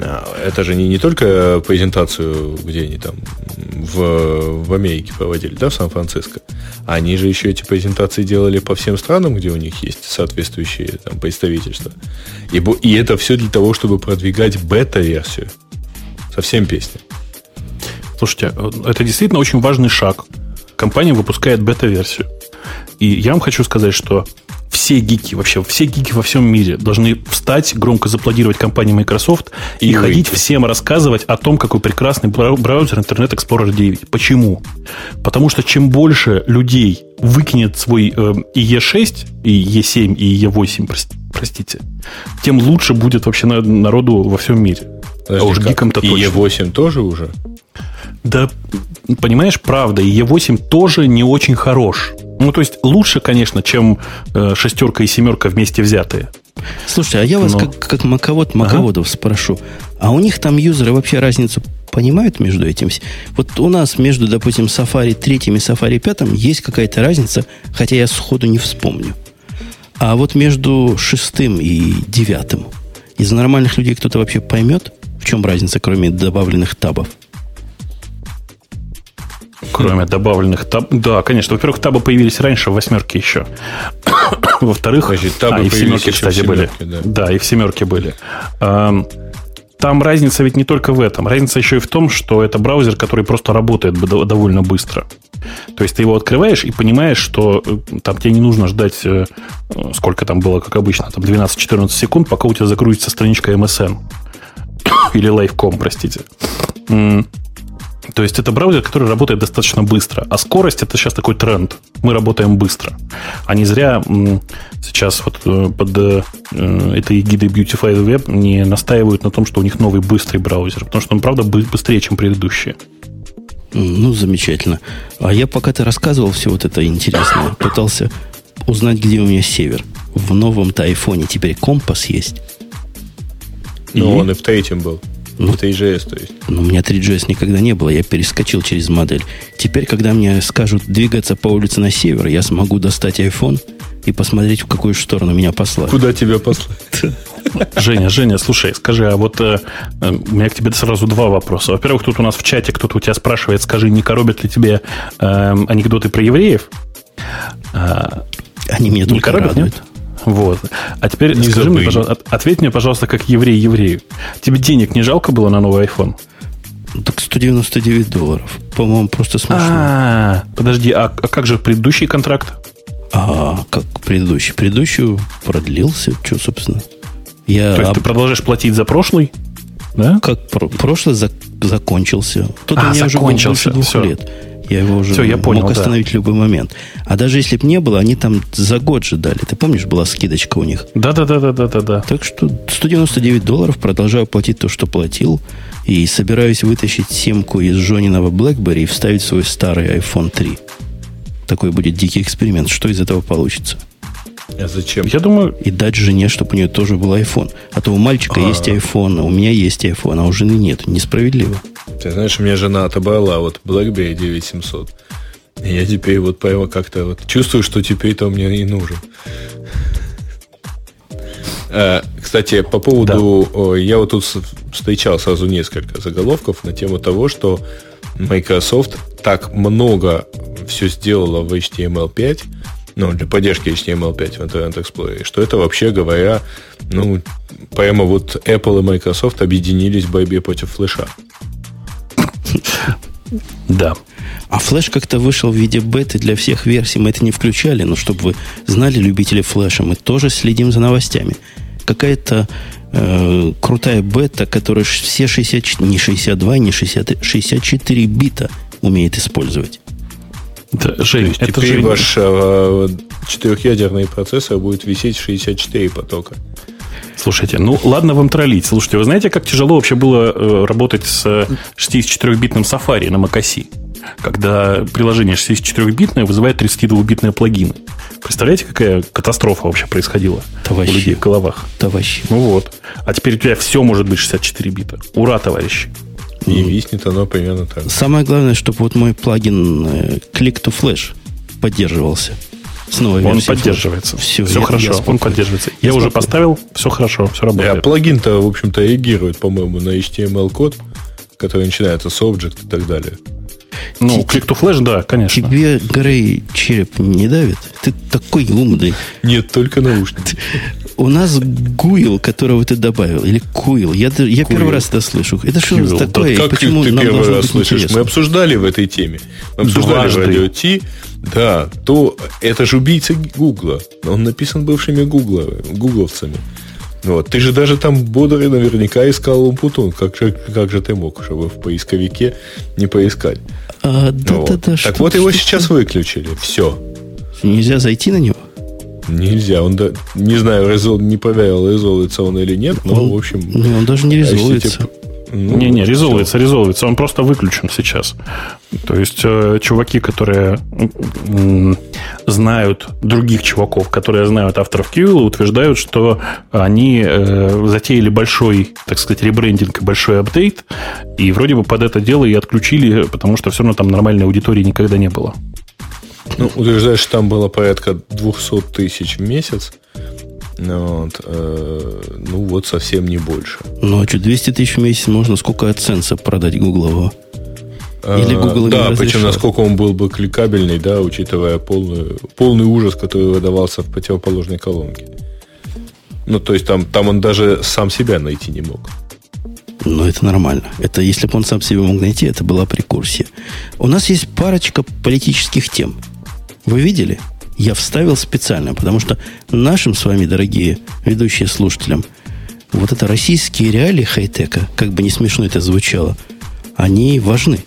А, это же не, не только презентацию, где они там в, в Америке проводили, да, в Сан-Франциско. Они же еще эти презентации делали по всем странам, где у них есть соответствующие там представительства. И, и это все для того, чтобы продвигать бета-версию. Совсем песня. Слушайте, это действительно очень важный шаг. Компания выпускает бета-версию. И я вам хочу сказать, что все гики, вообще все гики во всем мире должны встать, громко заплодировать компании Microsoft и, и ходить всем рассказывать о том, какой прекрасный браузер Internet Explorer 9. Почему? Потому что чем больше людей выкинет свой э, и E6, и E7, и E8, простите, тем лучше будет вообще народу во всем мире. Подожди, а уж гикам-то точно. И E8 тоже уже? Да, понимаешь, правда, и E8 тоже не очень хорош. Ну, то есть лучше, конечно, чем э, шестерка и семерка вместе взятые. Слушайте, а я вас Но... как, как маковод маководов ага. спрошу. А у них там юзеры вообще разницу понимают между этим? Вот у нас между, допустим, Safari 3 и Safari 5 есть какая-то разница, хотя я сходу не вспомню. А вот между шестым и девятым из нормальных людей кто-то вообще поймет, в чем разница, кроме добавленных табов? Кроме добавленных таб. Да, конечно. Во-первых, табы появились раньше, в восьмерке еще. Во-вторых, табы а, и в семерке, кстати, в семерке, были. Да. да, и в семерке были. Там разница ведь не только в этом. Разница еще и в том, что это браузер, который просто работает довольно быстро. То есть ты его открываешь и понимаешь, что э, там тебе не нужно ждать, э, сколько там было, как обычно, там 12-14 секунд, пока у тебя загрузится страничка MSN. Или Live.com, простите. То есть это браузер, который работает достаточно быстро. А скорость это сейчас такой тренд. Мы работаем быстро. А не зря сейчас вот э, под э, этой гидой Beautify Web не настаивают на том, что у них новый быстрый браузер. Потому что он, правда, быстрее, чем предыдущие. Ну, замечательно. А я пока ты рассказывал все вот это интересное, пытался узнать, где у меня север. В новом-то айфоне теперь компас есть. Ну, он и в третьем был. Ну, это EGS, то есть. Ну, у меня 3GS никогда не было, я перескочил через модель. Теперь, когда мне скажут двигаться по улице на север, я смогу достать iPhone и посмотреть, в какую сторону меня послать. Куда тебя послать? Женя, Женя, слушай, скажи, а вот э, э, у меня к тебе сразу два вопроса. Во-первых, тут у нас в чате кто-то у тебя спрашивает, скажи, не коробят ли тебе э, анекдоты про евреев? А, Они меня только коробят, радуют. Нет? Вот. А теперь не скажи забыли. мне, пожалуйста, ответь мне, пожалуйста, как еврей еврею. Тебе денег не жалко было на новый iPhone? Так 199 долларов. По-моему, просто смешно. А, подожди, а, а как же предыдущий контракт? А, как предыдущий? Предыдущий продлился. Что, собственно? Я То есть об... ты продолжаешь платить за прошлый? Да? Как про- прошлый зак- закончился. Тут а, у меня закончился. уже больше двух Все. лет. Я его уже Все, я понял, мог остановить да. в любой момент. А даже если бы не было, они там за год же дали. Ты помнишь, была скидочка у них? Да, да, да, да, да, да, да. Так что 199 долларов продолжаю платить то, что платил. И собираюсь вытащить семку из Жониного BlackBerry и вставить свой старый iPhone 3. Такой будет дикий эксперимент. Что из этого получится? А зачем? Я думаю... И дать жене, чтобы у нее тоже был iPhone. А то у мальчика А-а-а. есть iPhone, а у меня есть iPhone, а у жены нет. Несправедливо. Ты знаешь, у меня жена отобрала вот BlackBerry 9700. И я теперь вот прямо как-то вот чувствую, что теперь-то мне и нужен. А, кстати, по поводу... Да. Я вот тут встречал сразу несколько заголовков на тему того, что Microsoft так много все сделала в HTML5, ну, для поддержки HTML5 в Internet Explorer, что это вообще говоря, ну, прямо вот Apple и Microsoft объединились в борьбе против флеша. Да. А флеш как-то вышел в виде беты для всех версий. Мы это не включали, но чтобы вы знали, любители флеша, мы тоже следим за новостями. Какая-то э, крутая бета, которая все 60, не 62, не 60, 64 бита умеет использовать. Да, Жень, это теперь Жень. ваш э, четырехъядерный процессор будет висеть 64 потока. Слушайте, ну ладно вам троллить. Слушайте, вы знаете, как тяжело вообще было э, работать с 64-битным Safari на macOS? Когда приложение 64-битное вызывает 32-битные плагины. Представляете, какая катастрофа вообще происходила товарищи, у людей в головах? Товарищи. Ну вот. А теперь у тебя все может быть 64 бита. Ура, товарищи. И виснет оно примерно так. Самое главное, чтобы вот мой плагин э, Click to Flash поддерживался. С новой он поддерживается. Все, все я, хорошо, я он поддерживается. Я, я уже поставил, все хорошо, все работает. А плагин-то, в общем-то, реагирует, по-моему, на HTML-код, который начинается с Object и так далее. Ну, Click to Flash, да, конечно. Тебе, Грей, череп не давит? Ты такой умный. Нет, только наушники. У нас Гуил, которого ты добавил, или Куил. Я, я первый раз это слышу. Это что Куил. такое? Да как почему ты первый раз слышишь? Интересно? Мы обсуждали в этой теме. Мы обсуждали Дважды. в радио Ти. Да, то это же убийца Гугла. Он написан бывшими Гугла, гугловцами. Вот. Ты же даже там бодрый наверняка искал Умпутун. Как же, как же ты мог, чтобы в поисковике не поискать? А, да, вот. да, да, так вот его сейчас выключили. Все. Нельзя зайти на него? Нельзя. Он да, не знаю, резол, не проверил, резолвится он или нет, но он, в общем. Не, он даже не резолвится. Ну, не, не, резолвится, резолвится. Он просто выключен сейчас. То есть э, чуваки, которые э, знают других чуваков, которые знают авторов Кьюила, утверждают, что они э, затеяли большой, так сказать, ребрендинг и большой апдейт, и вроде бы под это дело и отключили, потому что все равно там нормальной аудитории никогда не было. Ну, утверждаешь, что там было порядка 200 тысяч в месяц. Ну вот, э, ну вот совсем не больше. Ну а что, 200 тысяч в месяц можно сколько AdSense продать Гуглового? Или Google Да, причем насколько он был бы кликабельный, да, учитывая полный, полный ужас, который выдавался в противоположной колонке. Ну, то есть там, там он даже сам себя найти не мог. Ну, это нормально. Это если бы он сам себя мог найти, это была прекурсия. У нас есть парочка политических тем. Вы видели? Я вставил специально, потому что нашим с вами, дорогие ведущие слушателям, вот это российские реалии хай-тека, как бы не смешно это звучало, они важны.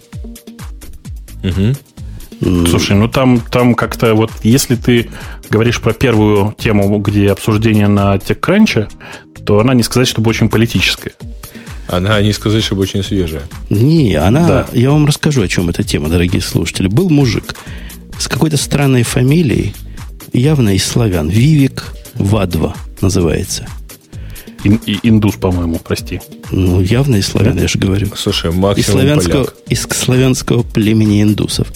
Угу. Слушай, ну там, там как-то вот, если ты говоришь про первую тему, где обсуждение на TechCrunch, то она не сказать, чтобы очень политическая. Она не сказать, чтобы очень свежая. Не, она... Да. Я вам расскажу, о чем эта тема, дорогие слушатели. Был мужик, с какой-то странной фамилией, явно из славян. Вивик Вадва называется. ин, индус, по-моему, прости. Ну, явно из славян, да? я же говорю. Слушай, максимум из славянского, поляк. Из славянского племени индусов.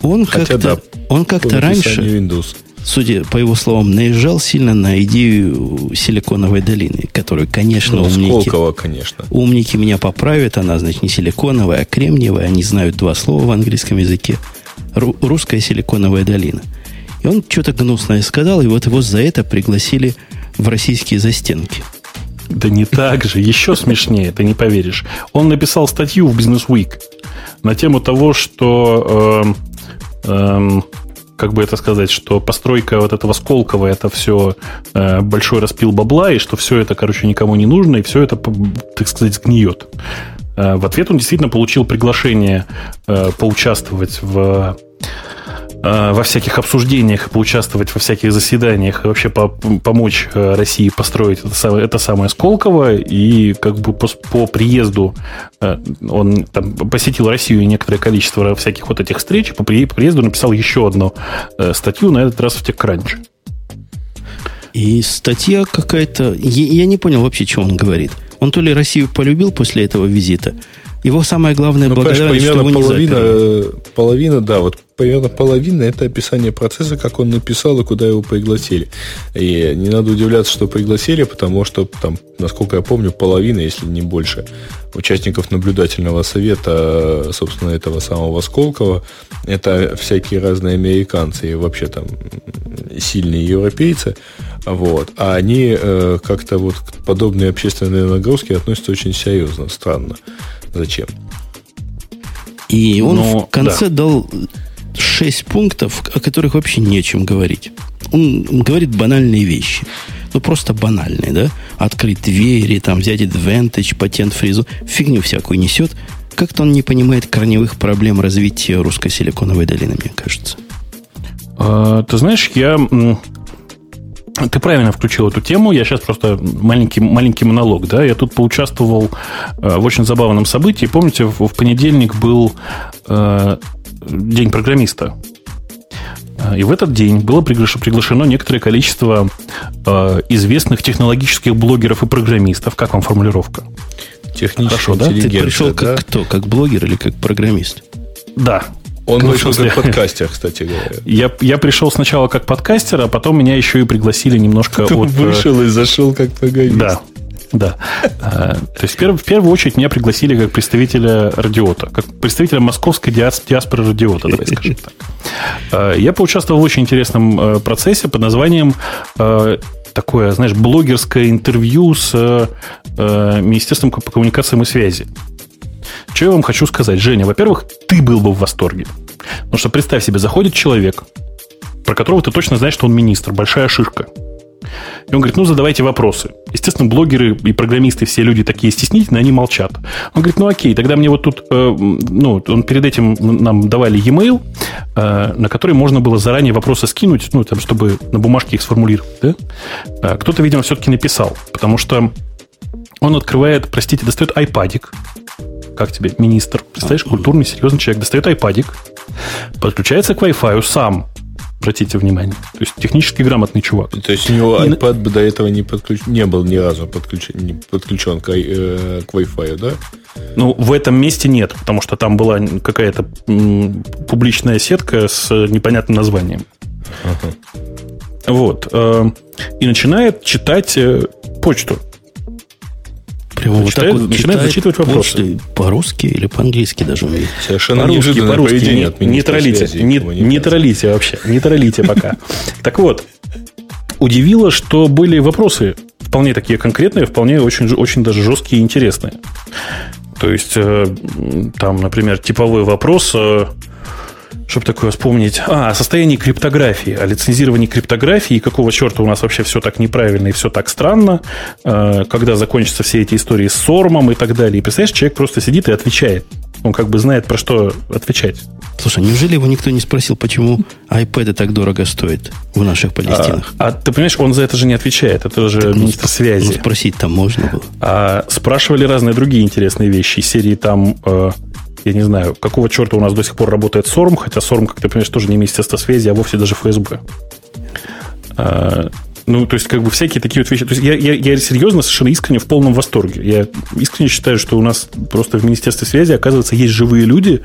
Он как-то, да, он как-то раньше, индус. судя по его словам, наезжал сильно на идею силиконовой долины, которую, конечно, ну, умники, Сколково, конечно. умники меня поправят. Она, значит, не силиконовая, а кремниевая. Они знают два слова в английском языке. Ру- русская силиконовая долина. И он что-то гнусное сказал, и вот его за это пригласили в российские застенки. Да не так же, еще смешнее, ты не поверишь. Он написал статью в Business Week на тему того, что э, эм, как бы это сказать, что постройка вот этого Сколково это все э, большой распил бабла, и что все это, короче, никому не нужно, и все это, так сказать, сгниет. Э, в ответ он действительно получил приглашение э, поучаствовать в Э, во всяких обсуждениях, поучаствовать во всяких заседаниях и вообще по помочь России построить это самое, это самое Сколково. И как бы по, по приезду он там, посетил Россию некоторое количество всяких вот этих встреч, по, при, по приезду написал еще одну статью, на этот раз в TechCrunch. И статья какая-то... Я, я не понял вообще, что он говорит. Он то ли Россию полюбил после этого визита, его самое главное ну, благодарность, что его половина, не половина, да, вот примерно половина это описание процесса, как он написал и куда его пригласили. И не надо удивляться, что пригласили, потому что там, насколько я помню, половина, если не больше, участников наблюдательного совета, собственно, этого самого Сколково, это всякие разные американцы и вообще там сильные европейцы. Вот. А они э, как-то вот к подобные общественные нагрузки относятся очень серьезно, странно. Зачем? И он Но, в конце да. дал шесть пунктов, о которых вообще не о чем говорить. Он говорит банальные вещи. Ну, просто банальные, да? Открыть двери, там, взять Advantage, патент фризу. Фигню всякую несет. Как-то он не понимает корневых проблем развития русской силиконовой долины, мне кажется. А, ты знаешь, я ты правильно включил эту тему. Я сейчас просто маленький, маленький монолог. Да? Я тут поучаствовал э, в очень забавном событии. Помните, в, понедельник был э, День программиста. Э, и в этот день было приглашено некоторое количество э, известных технологических блогеров и программистов. Как вам формулировка? Технически Хорошо, да? Ты пришел да? как кто? Как блогер или как программист? Да, он ну, вышел как подкастер, кстати говоря. Я, я пришел сначала как подкастер, а потом меня еще и пригласили немножко Ты от... Э, вышел и зашел как программист. Да, да. А, то есть, в, первую очередь, меня пригласили как представителя радиота, как представителя московской диаспоры радиота, давай скажем так. А, я поучаствовал в очень интересном э, процессе под названием э, такое, знаешь, блогерское интервью с Министерством по коммуникациям и связи. Что я вам хочу сказать, Женя? Во-первых, ты был бы в восторге. Потому что представь себе, заходит человек, про которого ты точно знаешь, что он министр, большая шишка. И он говорит, ну, задавайте вопросы. Естественно, блогеры и программисты, все люди такие стеснительные, они молчат. Он говорит, ну, окей, тогда мне вот тут, э, ну, он перед этим нам давали e-mail, э, на который можно было заранее вопросы скинуть, ну, там, чтобы на бумажке их сформулировать, да? Э, кто-то, видимо, все-таки написал, потому что он открывает, простите, достает айпадик, как тебе, министр, представляешь, культурный, серьезный человек, достает айпадик, подключается к Wi-Fi сам, обратите внимание. То есть технически грамотный чувак. То есть у него и... iPad до этого не, подключ... не был ни разу подключен, не подключен к, э, к Wi-Fi, да? Ну, в этом месте нет, потому что там была какая-то публичная сетка с непонятным названием. Ага. Вот. Э, и начинает читать э, почту. Прямо вот так вот начинает зачитывать вопросы. По-русски или по-английски даже умеет? Совершенно по-русски, по-русски. Не, не троллите. Не, не троллите вообще. Не троллите пока. Так вот, удивило, что были вопросы вполне такие конкретные, вполне очень, очень даже жесткие и интересные. То есть, э, там, например, типовой вопрос э, чтобы такое вспомнить. А, о состоянии криптографии, о лицензировании криптографии, и какого черта у нас вообще все так неправильно и все так странно, э, когда закончатся все эти истории с Сормом и так далее. И представляешь, человек просто сидит и отвечает. Он как бы знает, про что отвечать. Слушай, неужели его никто не спросил, почему iPad так дорого стоит в наших Палестинах? А, а ты понимаешь, он за это же не отвечает. Это же так, министр ну, связи. Ну, спросить там можно было. А спрашивали разные другие интересные вещи. Серии там... Э, я не знаю, какого черта у нас до сих пор работает SORM, хотя SORM, как ты понимаешь, тоже не Министерство связи, а вовсе даже ФСБ. А, Ну, то есть, как бы всякие такие вот вещи. То есть, я, я, я серьезно, совершенно искренне в полном восторге. Я искренне считаю, что у нас просто в Министерстве связи, оказывается, есть живые люди.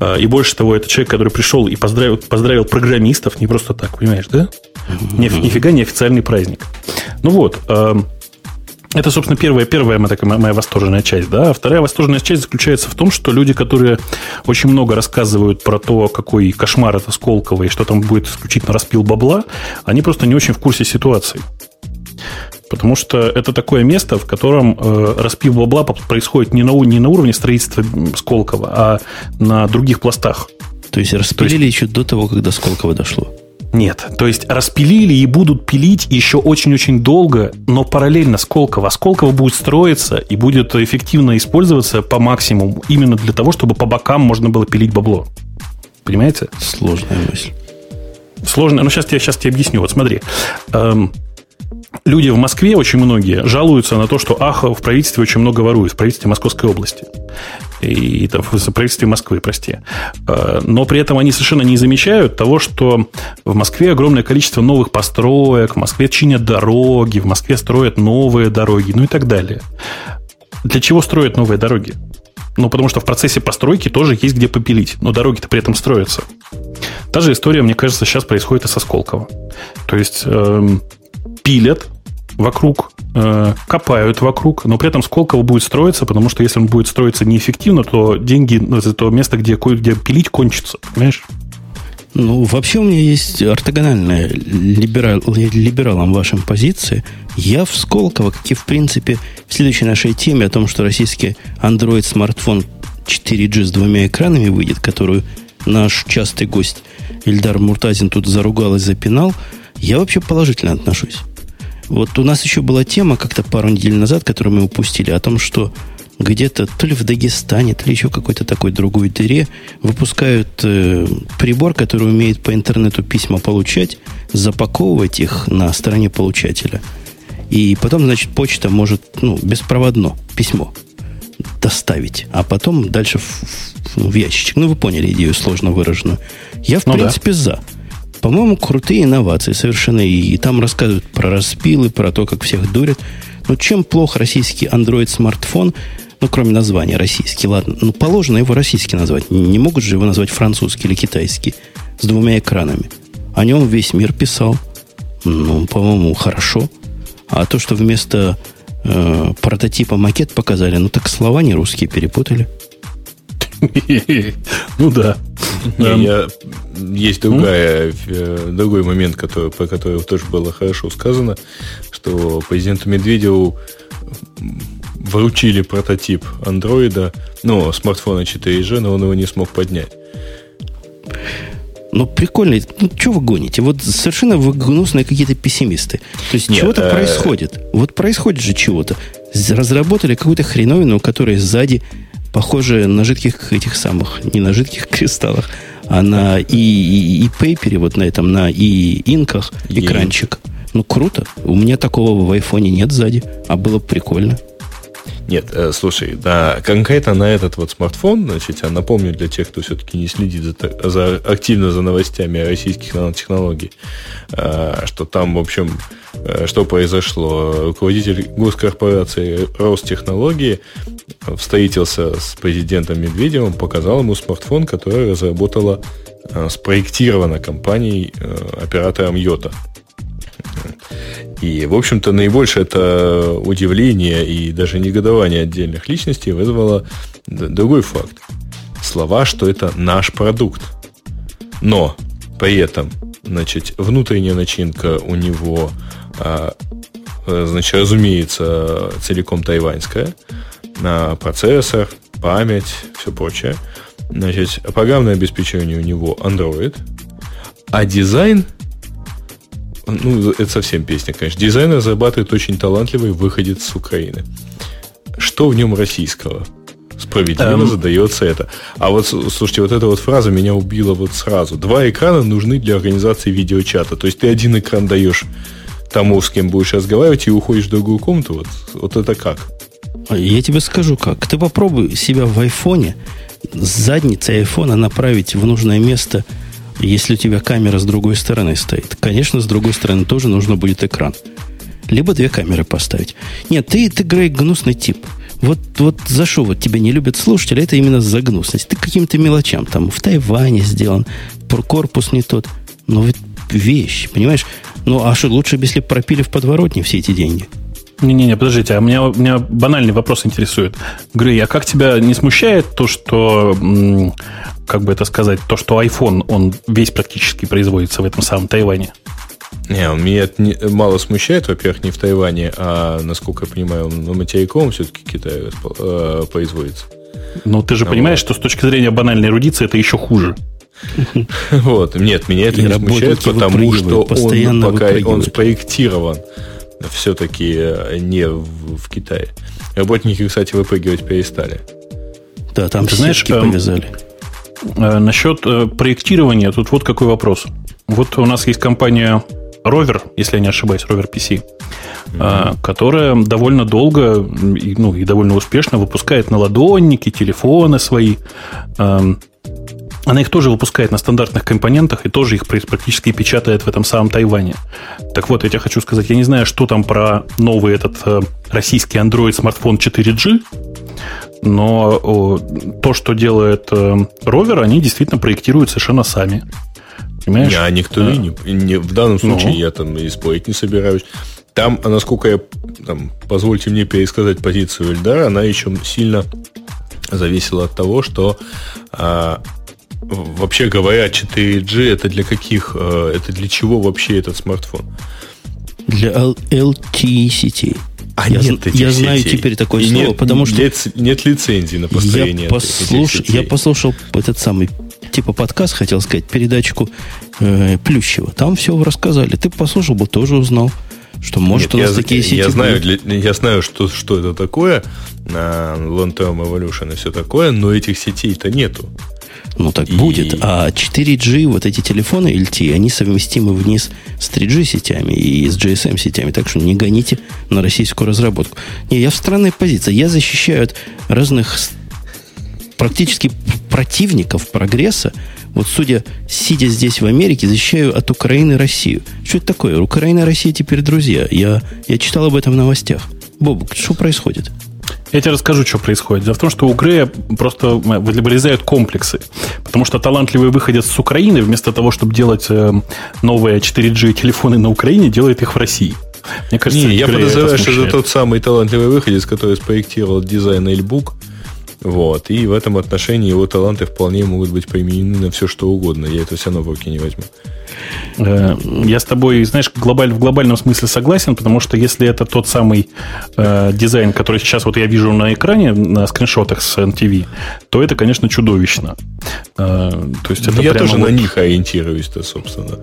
А, и больше того, это человек, который пришел и поздравил, поздравил программистов не просто так, понимаешь, да? Нифига не официальный праздник. Ну вот, это, собственно, первая, первая моя, такая, моя восторженная часть. Да? А вторая восторженная часть заключается в том, что люди, которые очень много рассказывают про то, какой кошмар это Сколково и что там будет исключительно распил бабла, они просто не очень в курсе ситуации. Потому что это такое место, в котором э, распил бабла происходит не на, не на уровне строительства Сколково, а на других пластах. То есть распилили То есть... еще до того, когда Сколково дошло. Нет, то есть распилили и будут пилить еще очень-очень долго, но параллельно Сколково. Сколково будет строиться и будет эффективно использоваться по максимуму именно для того, чтобы по бокам можно было пилить бабло. Понимаете? Сложная мысль. Сложная, но сейчас я сейчас тебе объясню. Вот смотри. Эм, люди в Москве, очень многие, жалуются на то, что ах, в правительстве очень много воруют, в правительстве Московской области. И, и там, в правительстве Москвы, прости. А, но при этом они совершенно не замечают того, что в Москве огромное количество новых построек, в Москве чинят дороги, в Москве строят новые дороги, ну и так далее. Для чего строят новые дороги? Ну, потому что в процессе постройки тоже есть где попилить, но дороги-то при этом строятся. Та же история, мне кажется, сейчас происходит и со Сколково. То есть эм, пилят вокруг, э, копают вокруг, но при этом Сколково будет строиться, потому что если он будет строиться неэффективно, то деньги, ну, то место, где кое-где пилить, кончится. Понимаешь? Ну, вообще у меня есть ортогональная либерал, либералом вашем позиции. Я в Сколково, как и в принципе в следующей нашей теме о том, что российский Android смартфон 4G с двумя экранами выйдет, которую наш частый гость Ильдар Муртазин тут заругал и запинал, я вообще положительно отношусь. Вот у нас еще была тема как-то пару недель назад, которую мы упустили, о том, что где-то то ли в Дагестане, то ли еще какой-то такой другой дыре выпускают э, прибор, который умеет по интернету письма получать, запаковывать их на стороне получателя. И потом, значит, почта может, ну, беспроводно письмо доставить, а потом дальше в, в, в ящичек. Ну, вы поняли идею сложно выраженную. Я, в ну, принципе, да. за. По-моему, крутые инновации совершенно. И, там рассказывают про распилы, про то, как всех дурят. Но чем плох российский Android-смартфон, ну, кроме названия российский, ладно, ну, положено его российский назвать. Не могут же его назвать французский или китайский с двумя экранами. О нем весь мир писал. Ну, по-моему, хорошо. А то, что вместо э, прототипа макет показали, ну, так слова не русские перепутали. Ну да. Я, есть другая, э, другой момент, который, по которому тоже было хорошо сказано, что президенту Медведеву вручили прототип андроида, ну, смартфона 4G, но он его не смог поднять. Ну, прикольно. Ну, что вы гоните? Вот совершенно вы гнусные какие-то пессимисты. То есть, чего-то э... происходит. Вот происходит же чего-то. Разработали какую-то хреновину, у которой сзади похоже на жидких этих самых, не на жидких кристаллах, а на и, и, и пейпере, вот на этом, на и инках экранчик. Ну, круто. У меня такого в айфоне нет сзади, а было бы прикольно. Нет, э, слушай, да, конкретно на этот вот смартфон, значит, я напомню для тех, кто все-таки не следит за, за, активно за новостями российских нанотехнологий, э, что там, в общем, э, что произошло. Руководитель госкорпорации Ростехнологии встретился с президентом Медведевым, показал ему смартфон, который разработала, спроектирована компанией, оператором Йота. И, в общем-то, наибольшее это удивление и даже негодование отдельных личностей вызвало другой факт. Слова, что это наш продукт. Но при этом, значит, внутренняя начинка у него, а, значит, разумеется, целиком тайваньская, а, процессор, память, все прочее. Значит, программное обеспечение у него Android, а дизайн ну, это совсем песня, конечно. Дизайнер зарабатывает очень талантливый выходец с Украины. Что в нем российского? Справедливо um... задается это. А вот, слушайте, вот эта вот фраза меня убила вот сразу. Два экрана нужны для организации видеочата. То есть ты один экран даешь тому, с кем будешь разговаривать, и уходишь в другую комнату. Вот, вот это как? А я тебе скажу как. Ты попробуй себя в айфоне с задницей айфона направить в нужное место – Если у тебя камера с другой стороны стоит, конечно, с другой стороны тоже нужно будет экран. Либо две камеры поставить. Нет, ты, ты Грей, гнусный тип. Вот, вот за что вот тебя не любят слушатели, это именно за гнусность. Ты каким-то мелочам, там, в Тайване сделан, корпус не тот. Но ведь вещь, понимаешь? Ну, а что, лучше если пропили в подворотне все эти деньги? Не-не-не, подождите, а меня, меня банальный вопрос интересует. Грей, а как тебя не смущает то, что, как бы это сказать, то, что iPhone, он весь практически производится в этом самом Тайване? Не, меня это не, мало смущает, во-первых, не в Тайване, а, насколько я понимаю, на материковом все-таки Китай э, производится. Ну, ты же ну, понимаешь, что с точки зрения банальной эрудиции это еще хуже. Вот, нет, меня это не смущает, потому что он пока он спроектирован все-таки э, не в, в Китае. Работники, кстати, выпрыгивать перестали. Да, там Ты знаешь, эм, повязали. Э, насчет э, проектирования, тут вот какой вопрос. Вот у нас есть компания Rover, если я не ошибаюсь, Rover PC, mm-hmm. которая довольно долго ну, и довольно успешно выпускает наладонники, телефоны свои. Эм, она их тоже выпускает на стандартных компонентах и тоже их практически печатает в этом самом Тайване. Так вот, я тебе хочу сказать, я не знаю, что там про новый этот э, российский Android смартфон 4G, но о, то, что делает э, Rover, они действительно проектируют совершенно сами. Понимаешь? Не, а никто да. не, не... В данном случае ну. я там и спорить не собираюсь. Там, насколько я... Там, позвольте мне пересказать позицию Эльдара, она еще сильно зависела от того, что а, вообще говоря, 4G это для каких, э, это для чего вообще этот смартфон? Для LTE сетей. А я, нет я знаю теперь такое и слово, нет, потому что нет, нет лицензии на построение. Я, послуш... я послушал этот самый типа подкаст, хотел сказать, передачку э, Плющева. Там все рассказали. Ты послушал бы, тоже узнал, что может Нет, у нас я, такие сети я знаю, для, я знаю, что, что это такое, uh, Long Term Evolution и все такое, но этих сетей-то нету. Ну, так и... будет. А 4G, вот эти телефоны LTE, они совместимы вниз с 3G сетями и с GSM сетями. Так что не гоните на российскую разработку. Не, я в странной позиции. Я защищаю от разных практически противников прогресса. Вот судя, сидя здесь в Америке, защищаю от Украины Россию. Что это такое? Украина и Россия теперь друзья. Я, я читал об этом в новостях. Бобук, что происходит? Я тебе расскажу, что происходит. Дело в том, что у Грея просто вылезают комплексы. Потому что талантливый выходец с Украины, вместо того, чтобы делать э, новые 4G телефоны на Украине, делает их в России. Мне кажется, Не, я подозреваю, что это тот самый талантливый выходец, который спроектировал дизайн Эльбук. Вот. И в этом отношении его таланты вполне могут быть применены на все, что угодно. Я это все равно в руки не возьму. Э, я с тобой, знаешь, глобаль, в глобальном смысле согласен, потому что если это тот самый э, дизайн, который сейчас вот я вижу на экране, на скриншотах с NTV, то это, конечно, чудовищно. Э, то есть это я тоже вот... на них ориентируюсь-то, собственно.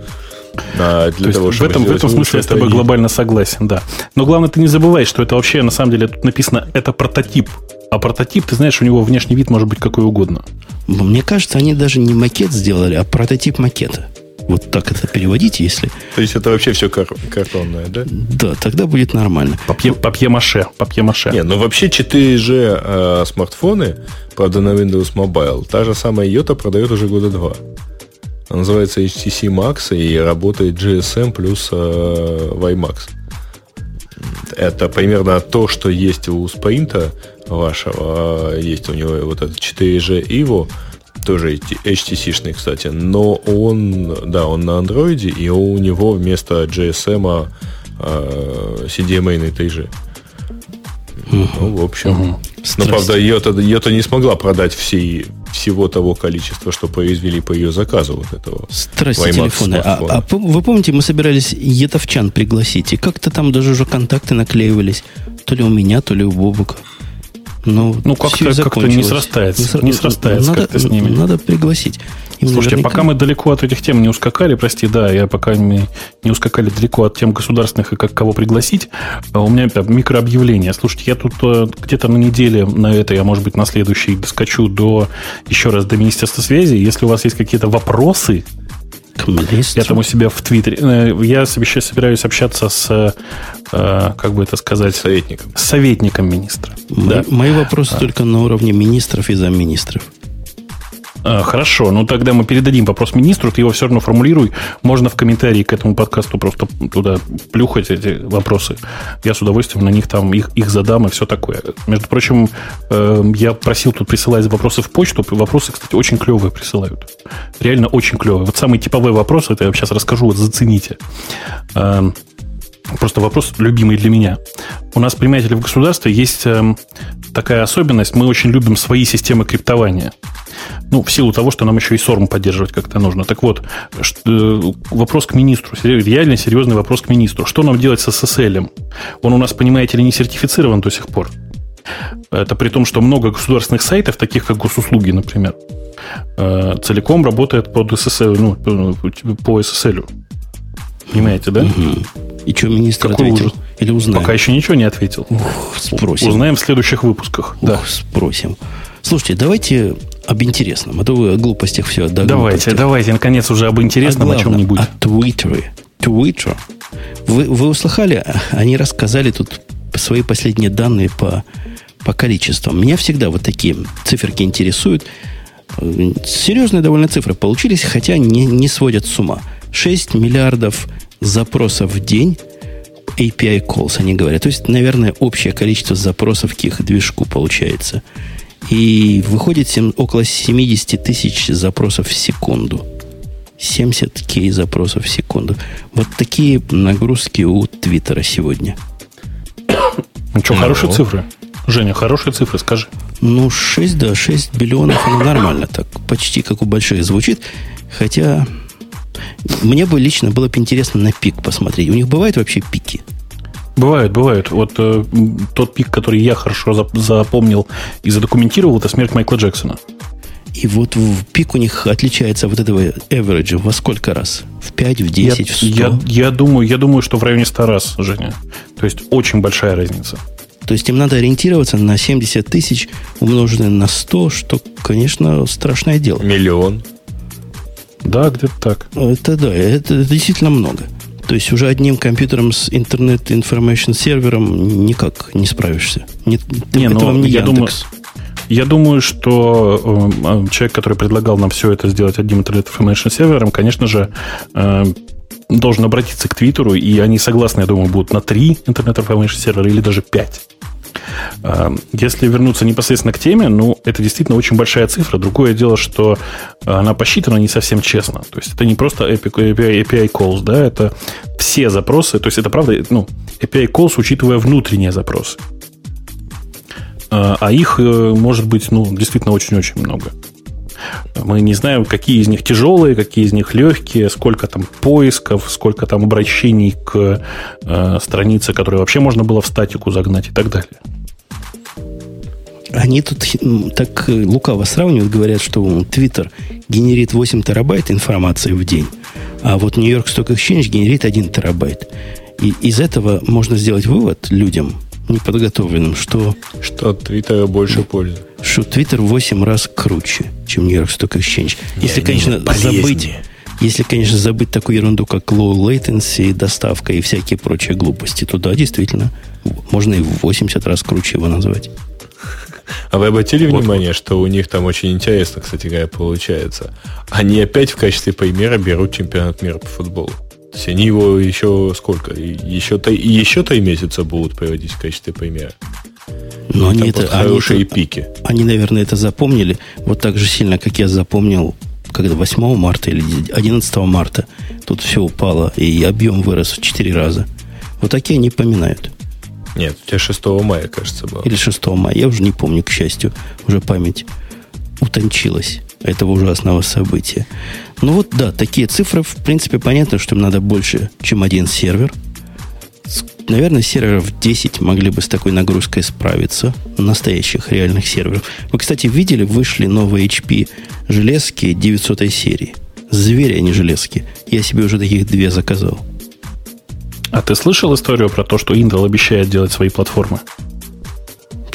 Для То того, в этом, в этом смысле я с тобой глобально согласен, да. Но главное, ты не забывай, что это вообще, на самом деле, тут написано, это прототип. А прототип, ты знаешь, у него внешний вид может быть какой угодно. Мне кажется, они даже не макет сделали, а прототип макета. Вот так это переводите, если... То есть это вообще все кар- картонное, да? Да, тогда будет нормально. Папье, папье-маше, папье-маше. Не, ну вообще 4G э, смартфоны, правда, на Windows Mobile, та же самая Yota продает уже года два. Она называется HTC Max и работает GSM плюс э, WiMAX. Это примерно то, что есть у Sprint вашего. Есть у него вот этот 4G Evo, тоже HTC-шный, кстати, но он, да, он на андроиде, и у него вместо GSM э, CDMA 3G. Uh-huh. Ну, в общем. Uh-huh. Но, правда, ее-то, ее-то не смогла продать всей, всего того количества, что произвели по ее заказу вот этого. Страсти телефоны. А, а вы помните, мы собирались етовчан пригласить, и как-то там даже уже контакты наклеивались. То ли у меня, то ли у Бобука. Ну, ну как-то, как не срастается. Не, не срастается надо, как-то с ними. Надо пригласить. Им Слушайте, наверняка... пока мы далеко от этих тем не ускакали, прости, да, я пока не, не ускакали далеко от тем государственных и как кого пригласить, а у меня микрообъявление. Слушайте, я тут э, где-то на неделе на это, я, может быть, на следующий доскочу до, еще раз, до Министерства связи. Если у вас есть какие-то вопросы, я там у себя в Твиттере. Э, я собираюсь общаться с, э, как бы это сказать... Советником. Советником министра. Мои, да. мои вопросы а. только на уровне министров и замминистров. А, хорошо, ну тогда мы передадим вопрос министру, ты его все равно формулируй. Можно в комментарии к этому подкасту просто туда плюхать эти вопросы. Я с удовольствием на них там их, их задам и все такое. Между прочим, э, я просил тут присылать вопросы в почту. Вопросы, кстати, очень клевые присылают. Реально очень клевые. Вот самый типовой вопрос, это я сейчас расскажу, вот зацените. Э, просто вопрос любимый для меня. У нас, понимаете ли, в государстве есть э, такая особенность. Мы очень любим свои системы криптования. Ну, в силу того, что нам еще и SORM поддерживать как-то нужно. Так вот, э, вопрос к министру. Реально серьезный вопрос к министру. Что нам делать с SSL? Он у нас, понимаете ли, не сертифицирован до сих пор. Это при том, что много государственных сайтов, таких как госуслуги, например, э, целиком работает под SSL, ну, по SSL. Понимаете, да? Угу. И что министр Какой ответил? Ужас? Или узнаем? Пока еще ничего не ответил. Ух, спросим. Узнаем в следующих выпусках. Ух, да. спросим. Слушайте, давайте об интересном. А то вы о глупостях все. Да, давайте, глупостях. давайте, наконец, уже об интересном, а главное, о чем-нибудь. О Твиттере. Твиттер. Вы, вы услыхали? Они рассказали тут свои последние данные по, по количествам. Меня всегда вот такие циферки интересуют. Серьезные довольно цифры получились, хотя не, не сводят с ума. 6 миллиардов запросов в день API calls, они говорят. То есть, наверное, общее количество запросов к их движку получается. И выходит 7, около 70 тысяч запросов в секунду. 70 кей запросов в секунду. Вот такие нагрузки у Твиттера сегодня. Ну что, хорошие цифры? Женя, хорошие цифры, скажи. Ну, 6, да, 6 биллионов, ну, нормально так. Почти как у больших звучит. Хотя мне бы лично было бы интересно на пик посмотреть. У них бывают вообще пики? Бывают, бывают. Вот э, тот пик, который я хорошо запомнил и задокументировал, это смерть Майкла Джексона. И вот в пик у них отличается вот этого average во сколько раз? В 5, в 10, я, в 100? Я, я, думаю, я думаю, что в районе 100 раз, Женя. То есть очень большая разница. То есть им надо ориентироваться на 70 тысяч, умноженное на 100, что, конечно, страшное дело. Миллион. Да, где-то так. Это да, это, это действительно много. То есть уже одним компьютером с интернет информation сервером никак не справишься. Не, не, это вам не я Яндекс. Думаю, я думаю, что э, человек, который предлагал нам все это сделать одним интернет информation сервером, конечно же, э, должен обратиться к Твиттеру, и они согласны, я думаю, будут на три интернет информation сервера или даже пять. Эм, если вернуться непосредственно к теме, ну, это действительно очень большая цифра. Другое дело, что она посчитана не совсем честно. То есть это не просто API, calls, да, это все запросы. То есть это правда, ну, API calls, учитывая внутренние запросы. Э, а их э, может быть, ну, действительно очень-очень много. Мы не знаем, какие из них тяжелые, какие из них легкие, сколько там поисков, сколько там обращений к э, странице, которую вообще можно было в статику загнать и так далее. Они тут так лукаво сравнивают, говорят, что Twitter генерит 8 терабайт информации в день, а вот Нью-Йорк Stock Exchange генерит 1 терабайт. И из этого можно сделать вывод людям, неподготовленным, что... Что от Твиттера больше пользы. Что Твиттер в 8 раз круче, чем Нью-Йорк Stock Exchange. Если, конечно, забыть... Если, конечно, забыть такую ерунду, как low latency, доставка и всякие прочие глупости, то да, действительно, можно и в 80 раз круче его назвать. А вы обратили вот. внимание, что у них там очень интересно, кстати говоря, получается? Они опять в качестве примера берут чемпионат мира по футболу. То есть они его еще сколько? Еще, еще три месяца будут проводить в качестве примера. Но они это, хорошие они это, пики. Они, наверное, это запомнили вот так же сильно, как я запомнил, когда 8 марта или 11 марта тут все упало, и объем вырос в 4 раза. Вот такие они поминают. Нет, у тебя 6 мая, кажется, было. Или 6 мая, я уже не помню, к счастью, уже память утончилась этого ужасного события. Ну вот, да, такие цифры, в принципе, понятно, что им надо больше, чем один сервер. Наверное, серверов 10 могли бы с такой нагрузкой справиться. Настоящих реальных серверов. Вы, кстати, видели, вышли новые HP железки 900 серии. Звери, а не железки. Я себе уже таких две заказал. А ты слышал историю про то, что Intel обещает делать свои платформы?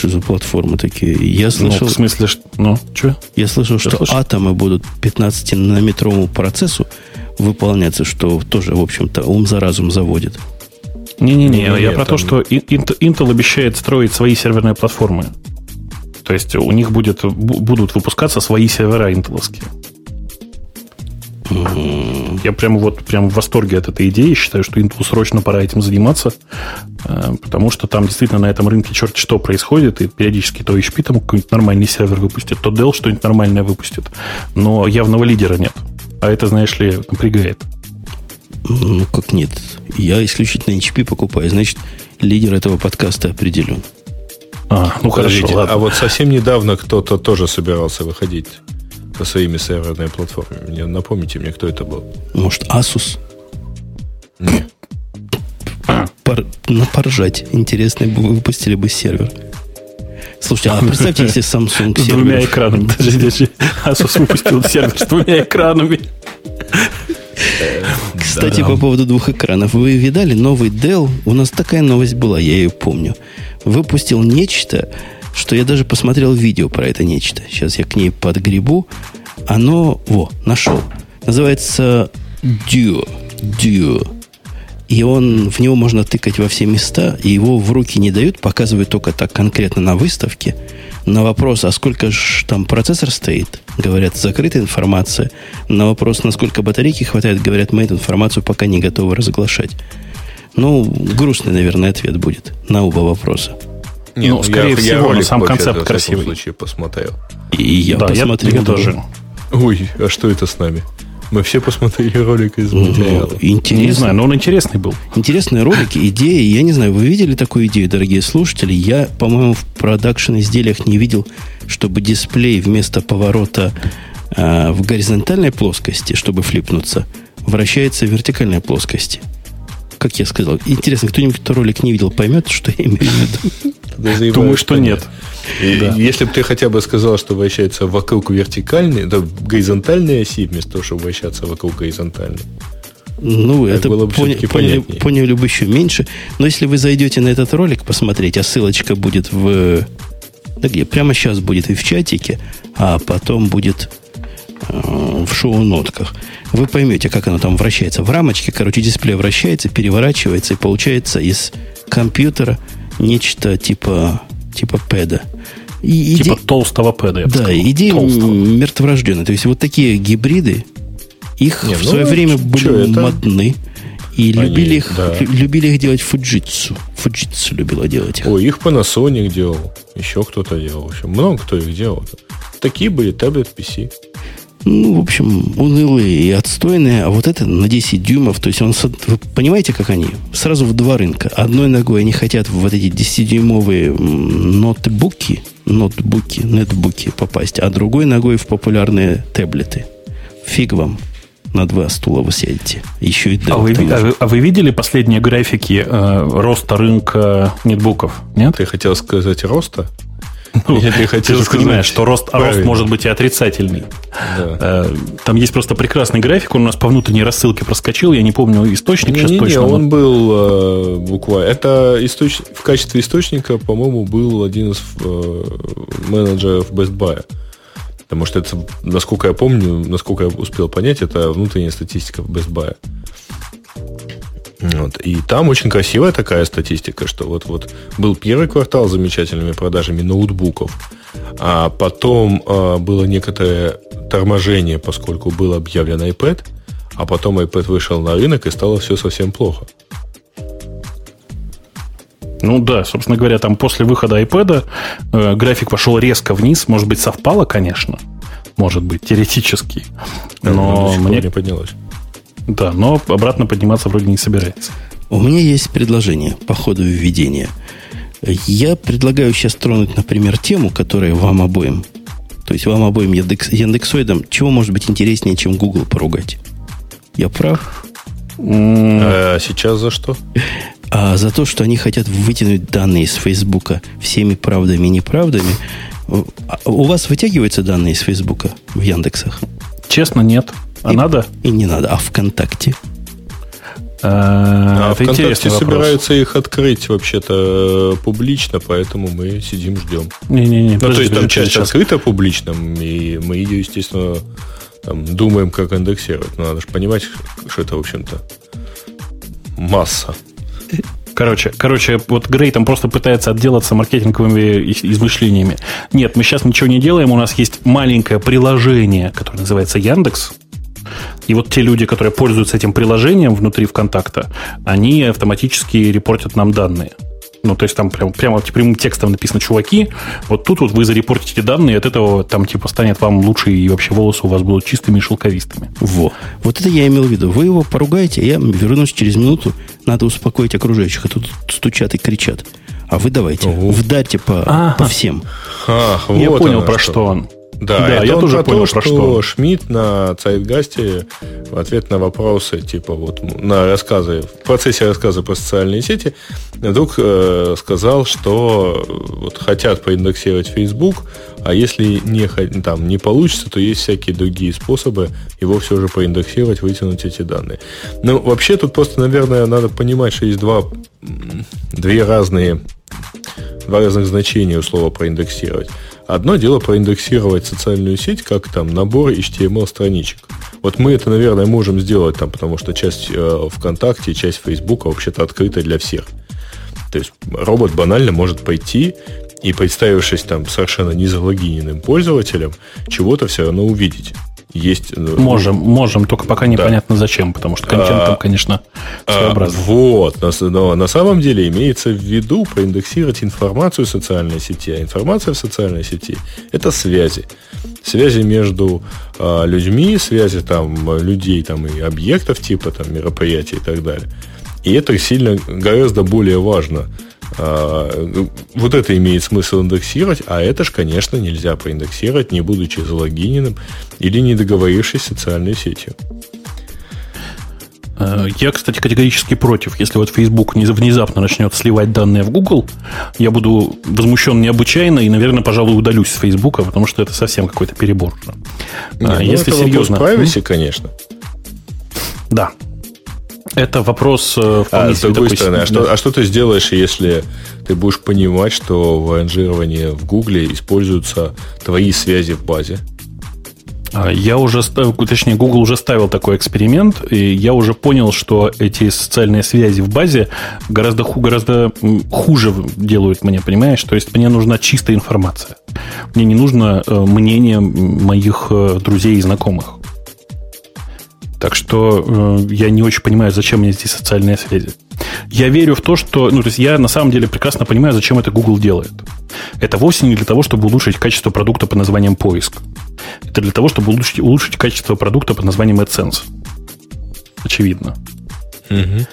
Что за платформы такие? Я слышал... Ну, в смысле, что... Ну, что? Я слышал, что слышал? атомы будут 15-нанометровому процессу выполняться, что тоже, в общем-то, ум за разум заводит. Не-не-не, я про там... то, что Intel обещает строить свои серверные платформы. То есть у них будет, будут выпускаться свои сервера интеловские. Я прямо вот прям в восторге от этой идеи. Считаю, что Intel срочно пора этим заниматься, э, потому что там действительно на этом рынке черт что происходит, и периодически то HP там какой-нибудь нормальный сервер выпустит, то Dell что-нибудь нормальное выпустит. Но явного лидера нет. А это, знаешь ли, напрягает. Ну, как нет? Я исключительно HP покупаю. Значит, лидер этого подкаста определен. А, ну хорошо. Ладно. А вот совсем недавно кто-то тоже собирался выходить со своими серверными платформами. Мне, напомните мне, кто это был. Может, Asus? Нет. Пор, на поржать. Интересно, выпустили бы сервер. Слушайте, а представьте, если Samsung С двумя экранами. Даже, даже Asus выпустил сервер с двумя экранами. Кстати, по поводу двух экранов. Вы видали новый Dell? У нас такая новость была, я ее помню. Выпустил нечто, что я даже посмотрел видео про это нечто. Сейчас я к ней подгребу. Оно, во, нашел. Называется Duo. Duo. И он, в него можно тыкать во все места, и его в руки не дают, показывают только так конкретно на выставке. На вопрос, а сколько же там процессор стоит, говорят, закрытая информация. На вопрос, насколько батарейки хватает, говорят, мы эту информацию пока не готовы разглашать. Ну, грустный, наверное, ответ будет на оба вопроса. Не, ну, ну скорее я, всего, я сам концепт это, красивый. В случае посмотрел. И я да, посмотрел я, тоже. Ой, а что это с нами? Мы все посмотрели ролик из материала. Ну, интересно. Не знаю, но он интересный был. Интересные ролики, идеи. Я не знаю, вы видели такую идею, дорогие слушатели? Я, по-моему, в продакшн изделиях не видел, чтобы дисплей вместо поворота э, в горизонтальной плоскости, чтобы флипнуться, вращается в вертикальной плоскости как я сказал. Интересно, кто-нибудь этот ролик не видел, поймет, что я имею в виду? Думаю, что нет. И, да. Если бы ты хотя бы сказал, что вращается вокруг вертикальной, да, горизонтальной оси, вместо того, чтобы вращаться вокруг горизонтальной. Ну, это было бы поняли, поняли, поняли бы еще меньше. Но если вы зайдете на этот ролик посмотреть, а ссылочка будет в... Да где? Прямо сейчас будет и в чатике, а потом будет в шоу-нотках вы поймете, как оно там вращается. В рамочке, короче, дисплей вращается, переворачивается, и получается из компьютера нечто типа, типа пэда. И типа иде... толстого пэда, Да, сказал. идея толстого. мертворожденная. То есть вот такие гибриды, их Не, в ну, свое время были это? модны. И Они, любили, их, да. любили их делать Fujitsu. Fujitsu любила делать их. О, их Panasonic делал. Еще кто-то делал. В общем, много кто их делал. Такие были таблет PC ну, в общем, унылые и отстойные, а вот это на 10 дюймов, то есть он, вы понимаете, как они? Сразу в два рынка. Одной ногой они хотят в вот эти 10-дюймовые ноутбуки, ноутбуки, нетбуки попасть, а другой ногой в популярные таблеты. Фиг вам на два стула вы сядете. Еще и а вы, а, вы, а вы видели последние графики э, роста рынка нетбуков? Нет? Ты хотел сказать роста? Ну, Я ты хотел сказать, понимаешь, что рост, рост может быть и отрицательный. Да. Э, там есть просто прекрасный график, он у нас по внутренней рассылке проскочил, я не помню источник не, сейчас не, точно. Не, он был э, буквально... Это источ... в качестве источника, по-моему, был один из э, менеджеров Best Buy. Потому что это, насколько я помню, насколько я успел понять, это внутренняя статистика в Best Buy. Вот. И там очень красивая такая статистика, что вот, вот был первый квартал с замечательными продажами ноутбуков, а потом э, было некоторое торможение, поскольку был объявлен iPad, а потом iPad вышел на рынок и стало все совсем плохо. Ну да, собственно говоря, там после выхода iPad э, график пошел резко вниз. Может быть, совпало, конечно. Может быть, теоретически. Но мне не поднялось. Да, но обратно подниматься вроде не собирается. У меня есть предложение по ходу введения. Я предлагаю сейчас тронуть, например, тему, которая вам обоим, то есть вам обоим Яндекс, Яндексоидам, чего может быть интереснее, чем Google поругать. Я прав? А сейчас за что? А за то, что они хотят вытянуть данные из Фейсбука всеми правдами и неправдами. А у вас вытягиваются данные из Фейсбука в Яндексах? Честно, нет. А и, надо? И не надо. А ВКонтакте? А, а ВКонтакте собираются их открыть вообще-то публично, поэтому мы сидим, ждем. Не-не-не. Ну, то есть там часть сейчас. открыта публично, и мы ее, естественно, там, думаем, как индексировать. Но надо же понимать, что это, в общем-то, масса. Короче, короче, вот Грей там просто пытается отделаться маркетинговыми измышлениями. Нет, мы сейчас ничего не делаем. У нас есть маленькое приложение, которое называется Яндекс. И вот те люди, которые пользуются этим приложением внутри ВКонтакта, они автоматически репортят нам данные. Ну, то есть там прям, прямо прямым текстом написано, чуваки, вот тут вот вы зарепортите данные, от этого там типа станет вам лучше, и вообще волосы у вас будут чистыми и шелковистыми. Во. Вот это я имел в виду. Вы его поругаете, а я вернусь через минуту. Надо успокоить окружающих, а тут стучат и кричат. А вы давайте, Ого. вдарьте по, а, по всем. Ах, вот я понял, про что, что он. Да, да это я тоже понял, то, про что, что Шмидт на Цайтгасте в ответ на вопросы, типа вот на рассказы, в процессе рассказа про социальные сети, вдруг э, сказал, что вот хотят поиндексировать Facebook, а если не, там, не получится, то есть всякие другие способы его все же поиндексировать, вытянуть эти данные. Ну, вообще тут просто, наверное, надо понимать, что есть два, две разные, два разных значения у слова проиндексировать. Одно дело проиндексировать социальную сеть, как там набор HTML-страничек. Вот мы это, наверное, можем сделать там, потому что часть э, ВКонтакте, часть Фейсбука вообще-то открыта для всех. То есть робот банально может пойти и, представившись там совершенно незалогиненным пользователем, чего-то все равно увидеть есть... Э, можем, можем, только пока непонятно да. зачем, потому что контент а, там, конечно, а, своеобразный. А, вот, на, но на самом деле имеется в виду проиндексировать информацию в социальной сети, а информация в социальной сети – это связи. Связи между а, людьми, связи там людей там, и объектов типа там, мероприятий и так далее. И это сильно гораздо более важно – вот это имеет смысл индексировать, а это же, конечно, нельзя проиндексировать, не будучи залогиненным или не договорившись с социальной сетью. Э, я, кстати, категорически против. Если вот Facebook внезапно начнет сливать данные в Google, я буду возмущен необычайно и, наверное, пожалуй, удалюсь с Facebook, потому что это совсем какой-то перебор. Не, а, ну если это серьезно... privacy, конечно. Да, это вопрос э, а, с другой такой, стороны, а что, а что ты сделаешь, если ты будешь понимать, что в ранжировании в Гугле используются твои связи в базе? А, я уже, точнее, Google уже ставил такой эксперимент, и я уже понял, что эти социальные связи в базе гораздо, гораздо хуже делают мне, понимаешь? То есть мне нужна чистая информация. Мне не нужно э, мнение моих э, друзей и знакомых. Так что э, я не очень понимаю, зачем мне здесь социальные связи. Я верю в то, что... Ну, то есть я на самом деле прекрасно понимаю, зачем это Google делает. Это вовсе не для того, чтобы улучшить качество продукта под названием поиск. Это для того, чтобы улучшить, улучшить качество продукта под названием AdSense. Очевидно. Угу.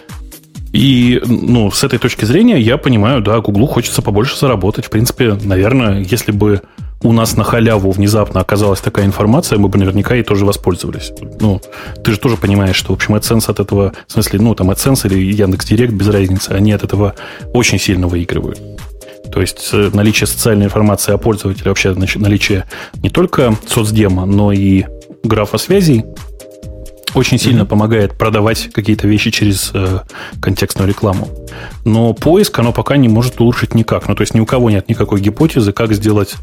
И, ну, с этой точки зрения я понимаю, да, Гуглу хочется побольше заработать. В принципе, наверное, если бы у нас на халяву внезапно оказалась такая информация, мы бы наверняка ей тоже воспользовались. Ну, ты же тоже понимаешь, что, в общем, AdSense от этого, в смысле, ну, там AdSense или Яндекс.Директ, без разницы, они от этого очень сильно выигрывают. То есть э, наличие социальной информации о пользователе, вообще наличие не только соцдема, но и графа связей очень сильно mm-hmm. помогает продавать какие-то вещи через э, контекстную рекламу. Но поиск оно пока не может улучшить никак. Ну, то есть ни у кого нет никакой гипотезы, как сделать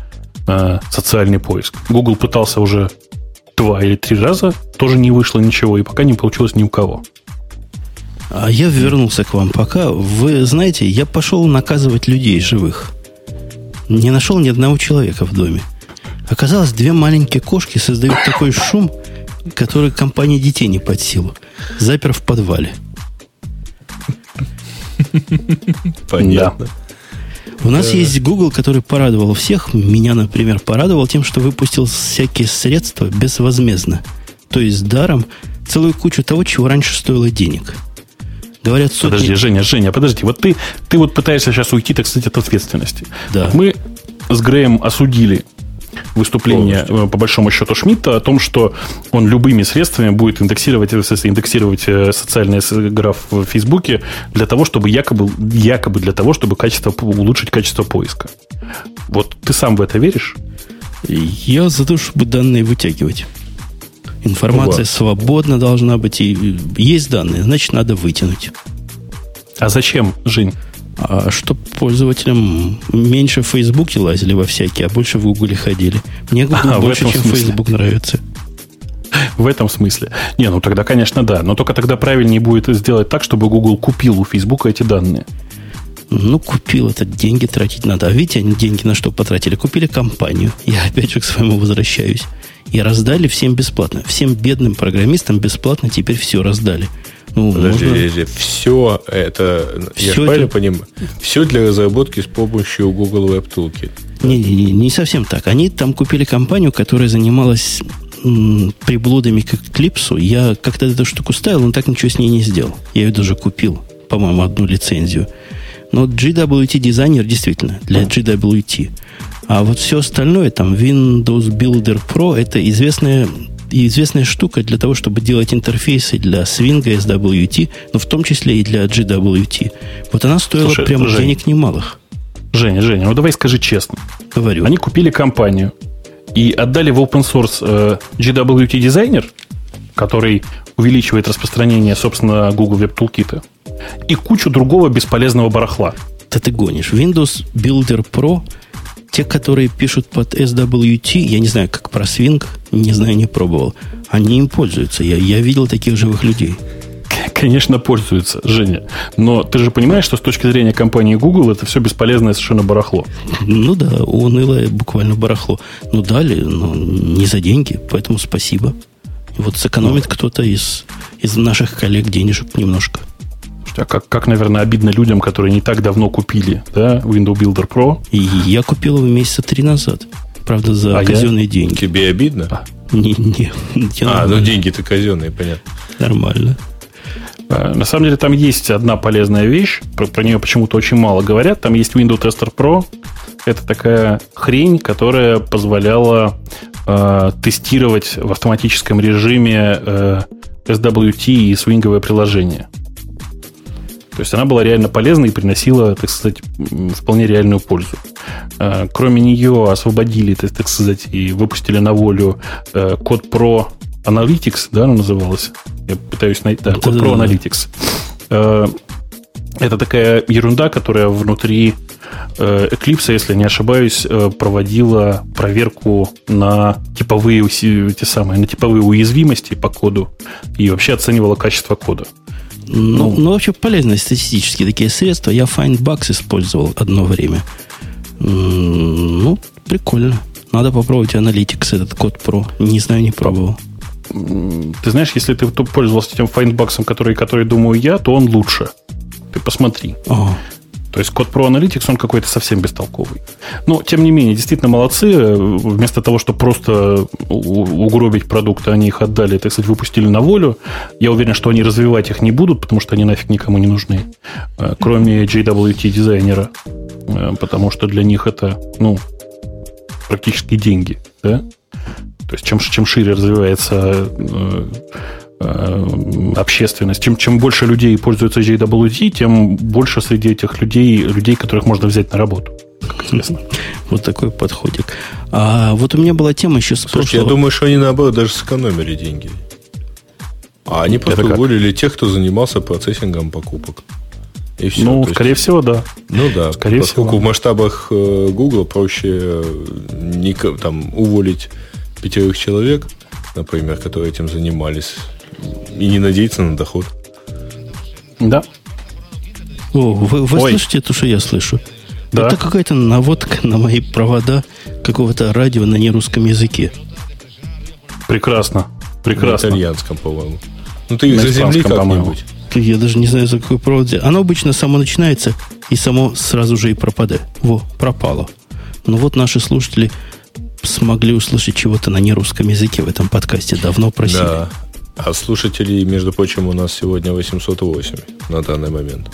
э, социальный поиск. Google пытался уже два или три раза, тоже не вышло ничего, и пока не получилось ни у кого. А я вернулся к вам пока. Вы знаете, я пошел наказывать людей живых. Не нашел ни одного человека в доме. Оказалось, две маленькие кошки создают такой шум, который компании детей не под силу. Запер в подвале. Понятно. Да. У нас есть Google, который порадовал всех. Меня, например, порадовал тем, что выпустил всякие средства безвозмездно. То есть даром целую кучу того, чего раньше стоило денег. Говорят, сотни... Подожди, Женя, Женя, подожди. Вот ты, ты вот пытаешься сейчас уйти, так сказать, от ответственности. Да. Мы с Греем осудили выступление, Полностью. Э, по большому счету, Шмидта о том, что он любыми средствами будет индексировать, индексировать э, социальные граф в Фейсбуке для того, чтобы якобы, якобы для того, чтобы качество, улучшить качество поиска. Вот ты сам в это веришь? Я за то, чтобы данные вытягивать. Информация Ого. свободна должна быть. И есть данные, значит, надо вытянуть. А зачем, Жень? А чтобы пользователям меньше в Фейсбуке лазили во всякие, а больше в Гугле ходили. Мне Google а, больше, чем Фейсбук нравится. В этом смысле. Не, ну тогда, конечно, да. Но только тогда правильнее будет сделать так, чтобы Google купил у Facebook эти данные. Ну, купил этот, деньги тратить надо. А видите, они деньги на что потратили? Купили компанию. Я опять же к своему возвращаюсь. И раздали всем бесплатно. Всем бедным программистам бесплатно теперь все раздали. Ну, подожди, можно... подожди, все это, все я это... правильно понимаю, все для разработки с помощью Google Web Toolkit. Не, не, совсем так. Они там купили компанию, которая занималась м, приблудами к Eclipse. Я как-то эту штуку ставил, но так ничего с ней не сделал. Я ее даже купил, по-моему, одну лицензию. Но GWT дизайнер действительно для GWT. А вот все остальное, там Windows Builder Pro, это известная, известная штука для того, чтобы делать интерфейсы для Swing, SWT, но в том числе и для GWT. Вот она стоила Слушай, прямо Жень, денег немалых. Женя, Женя, ну давай скажи честно. Говорю. Они купили компанию и отдали в open source э, GWT дизайнер, который увеличивает распространение, собственно, Google Web Toolkit, и кучу другого бесполезного барахла. Да ты гонишь. Windows Builder Pro те, которые пишут под SWT, я не знаю, как про Swing, не знаю, не пробовал, они им пользуются. Я, я видел таких живых людей. Конечно, пользуются, Женя. Но ты же понимаешь, что с точки зрения компании Google это все бесполезное совершенно барахло. Ну да, унылое буквально барахло. Ну дали, но не за деньги, поэтому спасибо. Вот сэкономит ну. кто-то из, из наших коллег денежек немножко. А как, как, наверное, обидно людям, которые не так давно купили да, Windows Builder Pro. И я купил его месяца три назад. Правда, за а казенные я? деньги. Тебе обидно? А. Не, не. А, ну деньги-то казенные, понятно. Нормально. А, на самом деле там есть одна полезная вещь, про, про нее почему-то очень мало говорят. Там есть Windows Tester Pro. Это такая хрень, которая позволяла э, тестировать в автоматическом режиме э, SWT и свинговое приложение. То есть она была реально полезна и приносила, так сказать, вполне реальную пользу. Э, кроме нее освободили, так сказать, и выпустили на волю э, код Pro Analytics, да, она называлась? Я пытаюсь найти, да, код Pro Analytics. Э, это такая ерунда, которая внутри Eclipse, если не ошибаюсь, проводила проверку на типовые, те самые, на типовые уязвимости по коду и вообще оценивала качество кода. Ну, ну, вообще полезные статистические такие средства. Я Findbox использовал одно время. Ну, прикольно. Надо попробовать Analytics, этот код Pro. Не знаю, не пробовал. Ты знаешь, если ты пользовался тем Findbox, который, который думаю я, то он лучше. Ты посмотри. Ага. То есть код Pro Analytics, он какой-то совсем бестолковый. Но, тем не менее, действительно молодцы. Вместо того, чтобы просто угробить продукты, они их отдали, так сказать, выпустили на волю. Я уверен, что они развивать их не будут, потому что они нафиг никому не нужны. Э, кроме JWT дизайнера. Э, потому что для них это, ну, практически деньги. Да? То есть чем, чем шире развивается Э, общественность. Чем, чем больше людей пользуются JWT, тем больше среди этих людей людей, которых можно взять на работу. Как известно. Вот такой подходик. А вот у меня была тема еще с Слушай, прошлого... я думаю, что они, наоборот, даже сэкономили деньги. А они просто уволили тех, кто занимался процессингом покупок. И все. Ну, То скорее есть, всего, да. Ну да, скорее поскольку всего. в масштабах э, Google проще э, не, там, уволить пятерых человек, например, которые этим занимались, и не надеяться на доход. Да. О, вы, вы слышите то, что я слышу? Да. Это какая-то наводка на мои провода какого-то радио на нерусском языке. Прекрасно. Прекрасно. На итальянском, по-моему. Ну, ты их заземли как-нибудь. Я даже не знаю, за какой провод. Оно обычно само начинается и само сразу же и пропадает. Во, пропало. Но вот наши слушатели смогли услышать чего-то на нерусском языке в этом подкасте. Давно просили. Да. А слушателей, между прочим, у нас сегодня 808 на данный момент.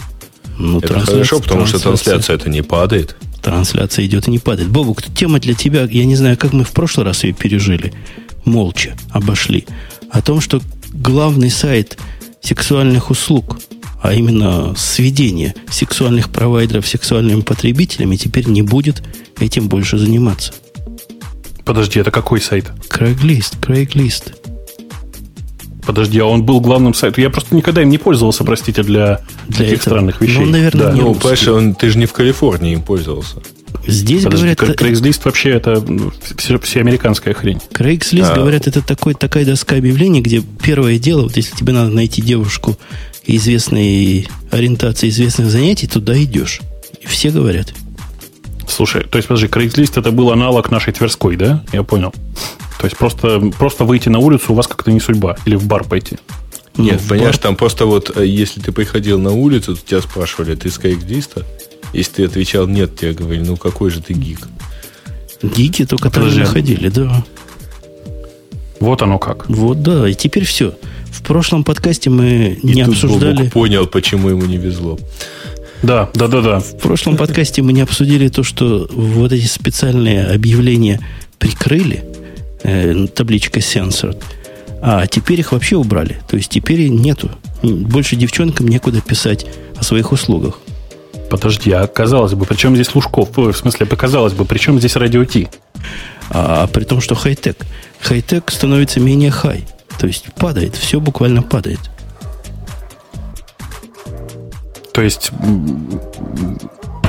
Ну, это хорошо, потому что трансляция это не падает. Трансляция идет и не падает. Бобук, тема для тебя, я не знаю, как мы в прошлый раз ее пережили. Молча обошли. О том, что главный сайт сексуальных услуг, а именно сведение сексуальных провайдеров сексуальными потребителями, теперь не будет этим больше заниматься. Подожди, это какой сайт? Craigslist, Craigslist. Подожди, а он был главным сайтом. Я просто никогда им не пользовался, простите, для, для таких этого. странных вещей. Ну, наверное, да. не ну, понимаешь, он, ты же не в Калифорнии им пользовался. Здесь Подожди, говорят... Craigslist вообще это ну, все, все американская хрень. Craigslist, а. говорят, это такой, такая доска объявлений, где первое дело, вот если тебе надо найти девушку известной ориентации, известных занятий, туда идешь. И все говорят. Слушай, то есть, подожди, Craigslist это был аналог нашей Тверской, да? Я понял. То есть просто, просто выйти на улицу у вас как-то не судьба. Или в бар пойти. Нет, ну, понимаешь, бар... там просто вот, э, если ты приходил на улицу, то тебя спрашивали, ты с Craigslist? Если ты отвечал нет, тебе говорили, ну какой же ты гик? Гики только там же ходили, да. Вот оно как. Вот, да. И теперь все. В прошлом подкасте мы и не обсуждали... Бобок понял, почему ему не везло. Да, да, да, да. В прошлом подкасте мы не обсудили то, что вот эти специальные объявления прикрыли э, табличкой Censored, а теперь их вообще убрали. То есть теперь нету. Больше девчонкам некуда писать о своих услугах. Подожди, а казалось бы, при чем здесь Лужков? В смысле, показалось бы, при чем здесь радио Ти? А при том, что хай-тек. Хай-тек становится менее хай. То есть падает, все буквально падает. То есть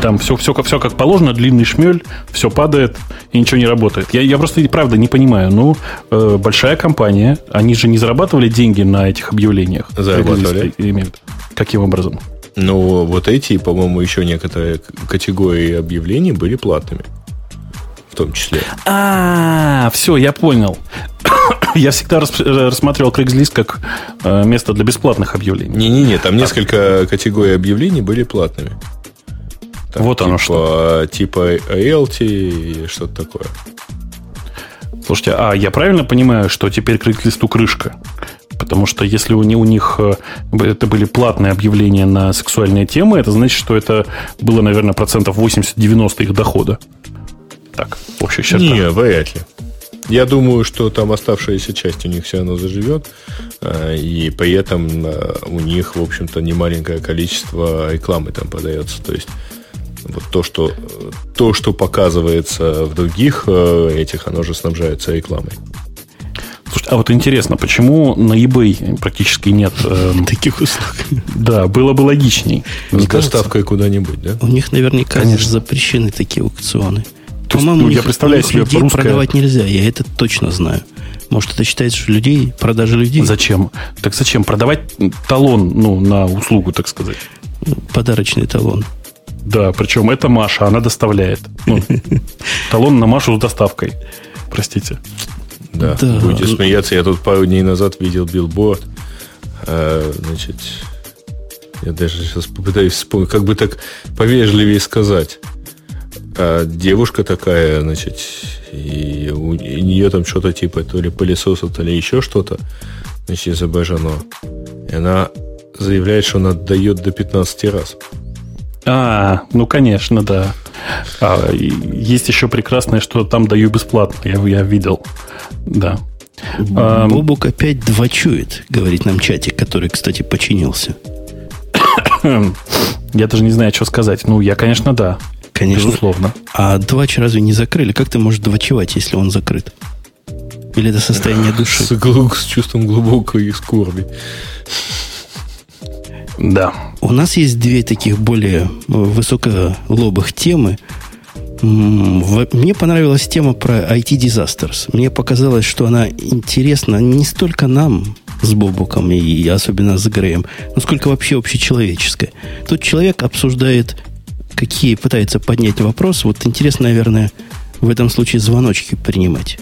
там все, все, все как положено, длинный шмель, все падает и ничего не работает. Я, я просто, правда, не понимаю. Ну, э, большая компания, они же не зарабатывали деньги на этих объявлениях. Зарабатывали. Каким образом? Ну, вот эти, по-моему, еще некоторые категории объявлений были платными. В том числе. А, все, я понял. Я всегда рассматривал Craigslist как э, место для бесплатных объявлений. Не-не-не, там несколько категорий объявлений были платными. Там, вот типа, оно что. Типа ALT и что-то такое. Слушайте, а я правильно понимаю, что теперь Craigslist крышка? Потому что если у, у них э, это были платные объявления на сексуальные темы, это значит, что это было, наверное, процентов 80-90 их дохода. Так, в общих чертах. Не, вряд ли. Я думаю, что там оставшаяся часть у них все равно заживет, э, и при этом э, у них, в общем-то, немаленькое количество рекламы там подается. То есть вот то, что, то, что показывается в других этих, оно же снабжается рекламой. Слушайте, а вот интересно, почему на eBay практически нет э, таких услуг? Да, было бы логичней. С доставкой куда-нибудь, да? У них наверняка Конечно. запрещены такие аукционы. По-моему, ну, я представляю себе людей русское... продавать нельзя, я это точно знаю. Может, это считается, что людей, продажа людей? Зачем? Так зачем? Продавать талон ну, на услугу, так сказать. Подарочный талон. Да, причем это Маша, она доставляет. Ну, талон на Машу с доставкой. Простите. Да. да. Будете смеяться, я тут пару дней назад видел билборд. А, значит, я даже сейчас попытаюсь вспомнить, как бы так повежливее сказать. А девушка такая, значит, и у нее там что-то типа то ли пылесоса, то ли еще что-то, значит, изображено. И она заявляет, что она отдает до 15 раз. А, ну, конечно, да. А, есть еще прекрасное, что там даю бесплатно. Я, я видел. Да. Бобук опять двочует, говорит нам чатик, который, кстати, починился. Я даже не знаю, что сказать. Ну, я, конечно, да. Конечно. Безусловно. А двач разве не закрыли? Как ты можешь двочевать, если он закрыт? Или это состояние души? С, с чувством глубокой скорби. Да. У нас есть две таких более высоколобых темы. Мне понравилась тема про IT Disasters. Мне показалось, что она интересна не столько нам с Бобуком и особенно с Греем, но сколько вообще общечеловеческая. Тут человек обсуждает, какие пытается поднять вопрос. Вот интересно, наверное, в этом случае звоночки принимать.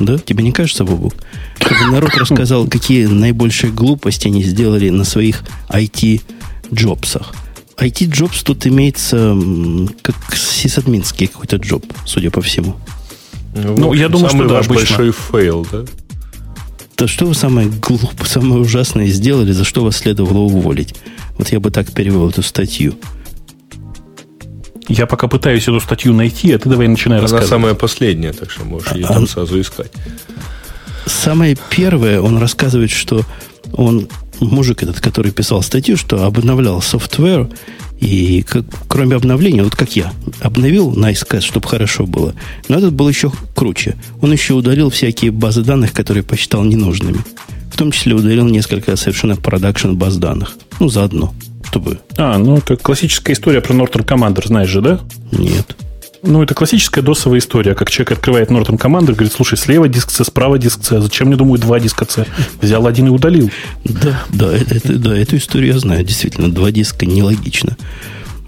Да? Тебе не кажется, Бобук? Чтобы народ рассказал, какие наибольшие глупости они сделали на своих IT-джобсах. IT jobs тут имеется как сисадминский какой-то job, судя по всему. Ну, ну я думаю, что да, ваш обычно. большой fail, да? Да что вы самое глупое, самое ужасное сделали, за что вас следовало уволить? Вот я бы так перевел эту статью. Я пока пытаюсь эту статью найти, а ты давай начинай Она рассказывать. самая последняя, так что можешь ее а, там сразу искать. Самое первое, он рассказывает, что он, мужик этот, который писал статью, что обновлял software, и как, кроме обновления, вот как я, обновил NiceCast, чтобы хорошо было, но этот был еще круче. Он еще удалил всякие базы данных, которые посчитал ненужными. В том числе удалил несколько совершенно production баз данных. Ну, заодно, чтобы... А, ну, это классическая история про Norton Commander, знаешь же, да? Нет. Ну, это классическая досовая история, как человек открывает Norton Commander говорит, слушай, слева диск C, справа диск C, зачем мне, думаю, два диска C? Взял один и удалил. Да, да, это, да, эту историю я знаю, действительно, два диска нелогично.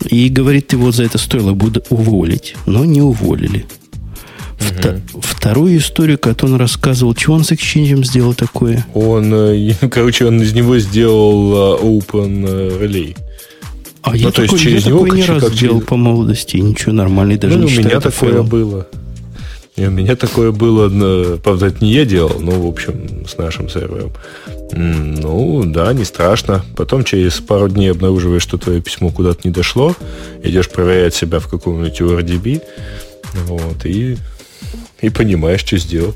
И говорит, его за это стоило бы уволить, но не уволили. Вто- вторую историю, которую он рассказывал, что он с Exchange сделал такое? Он, э, короче, он из него сделал э, Open э, Relay. А ну, я то такой, есть через я него такой не раз делал через... по молодости, ничего нормальный даже ну, не у меня такое файлом. было. И у меня такое было, правда, это не я делал, но, в общем, с нашим сервером. Ну, да, не страшно. Потом через пару дней обнаруживаешь, что твое письмо куда-то не дошло, идешь проверять себя в каком-нибудь URDB, вот, и и понимаешь, что сделал.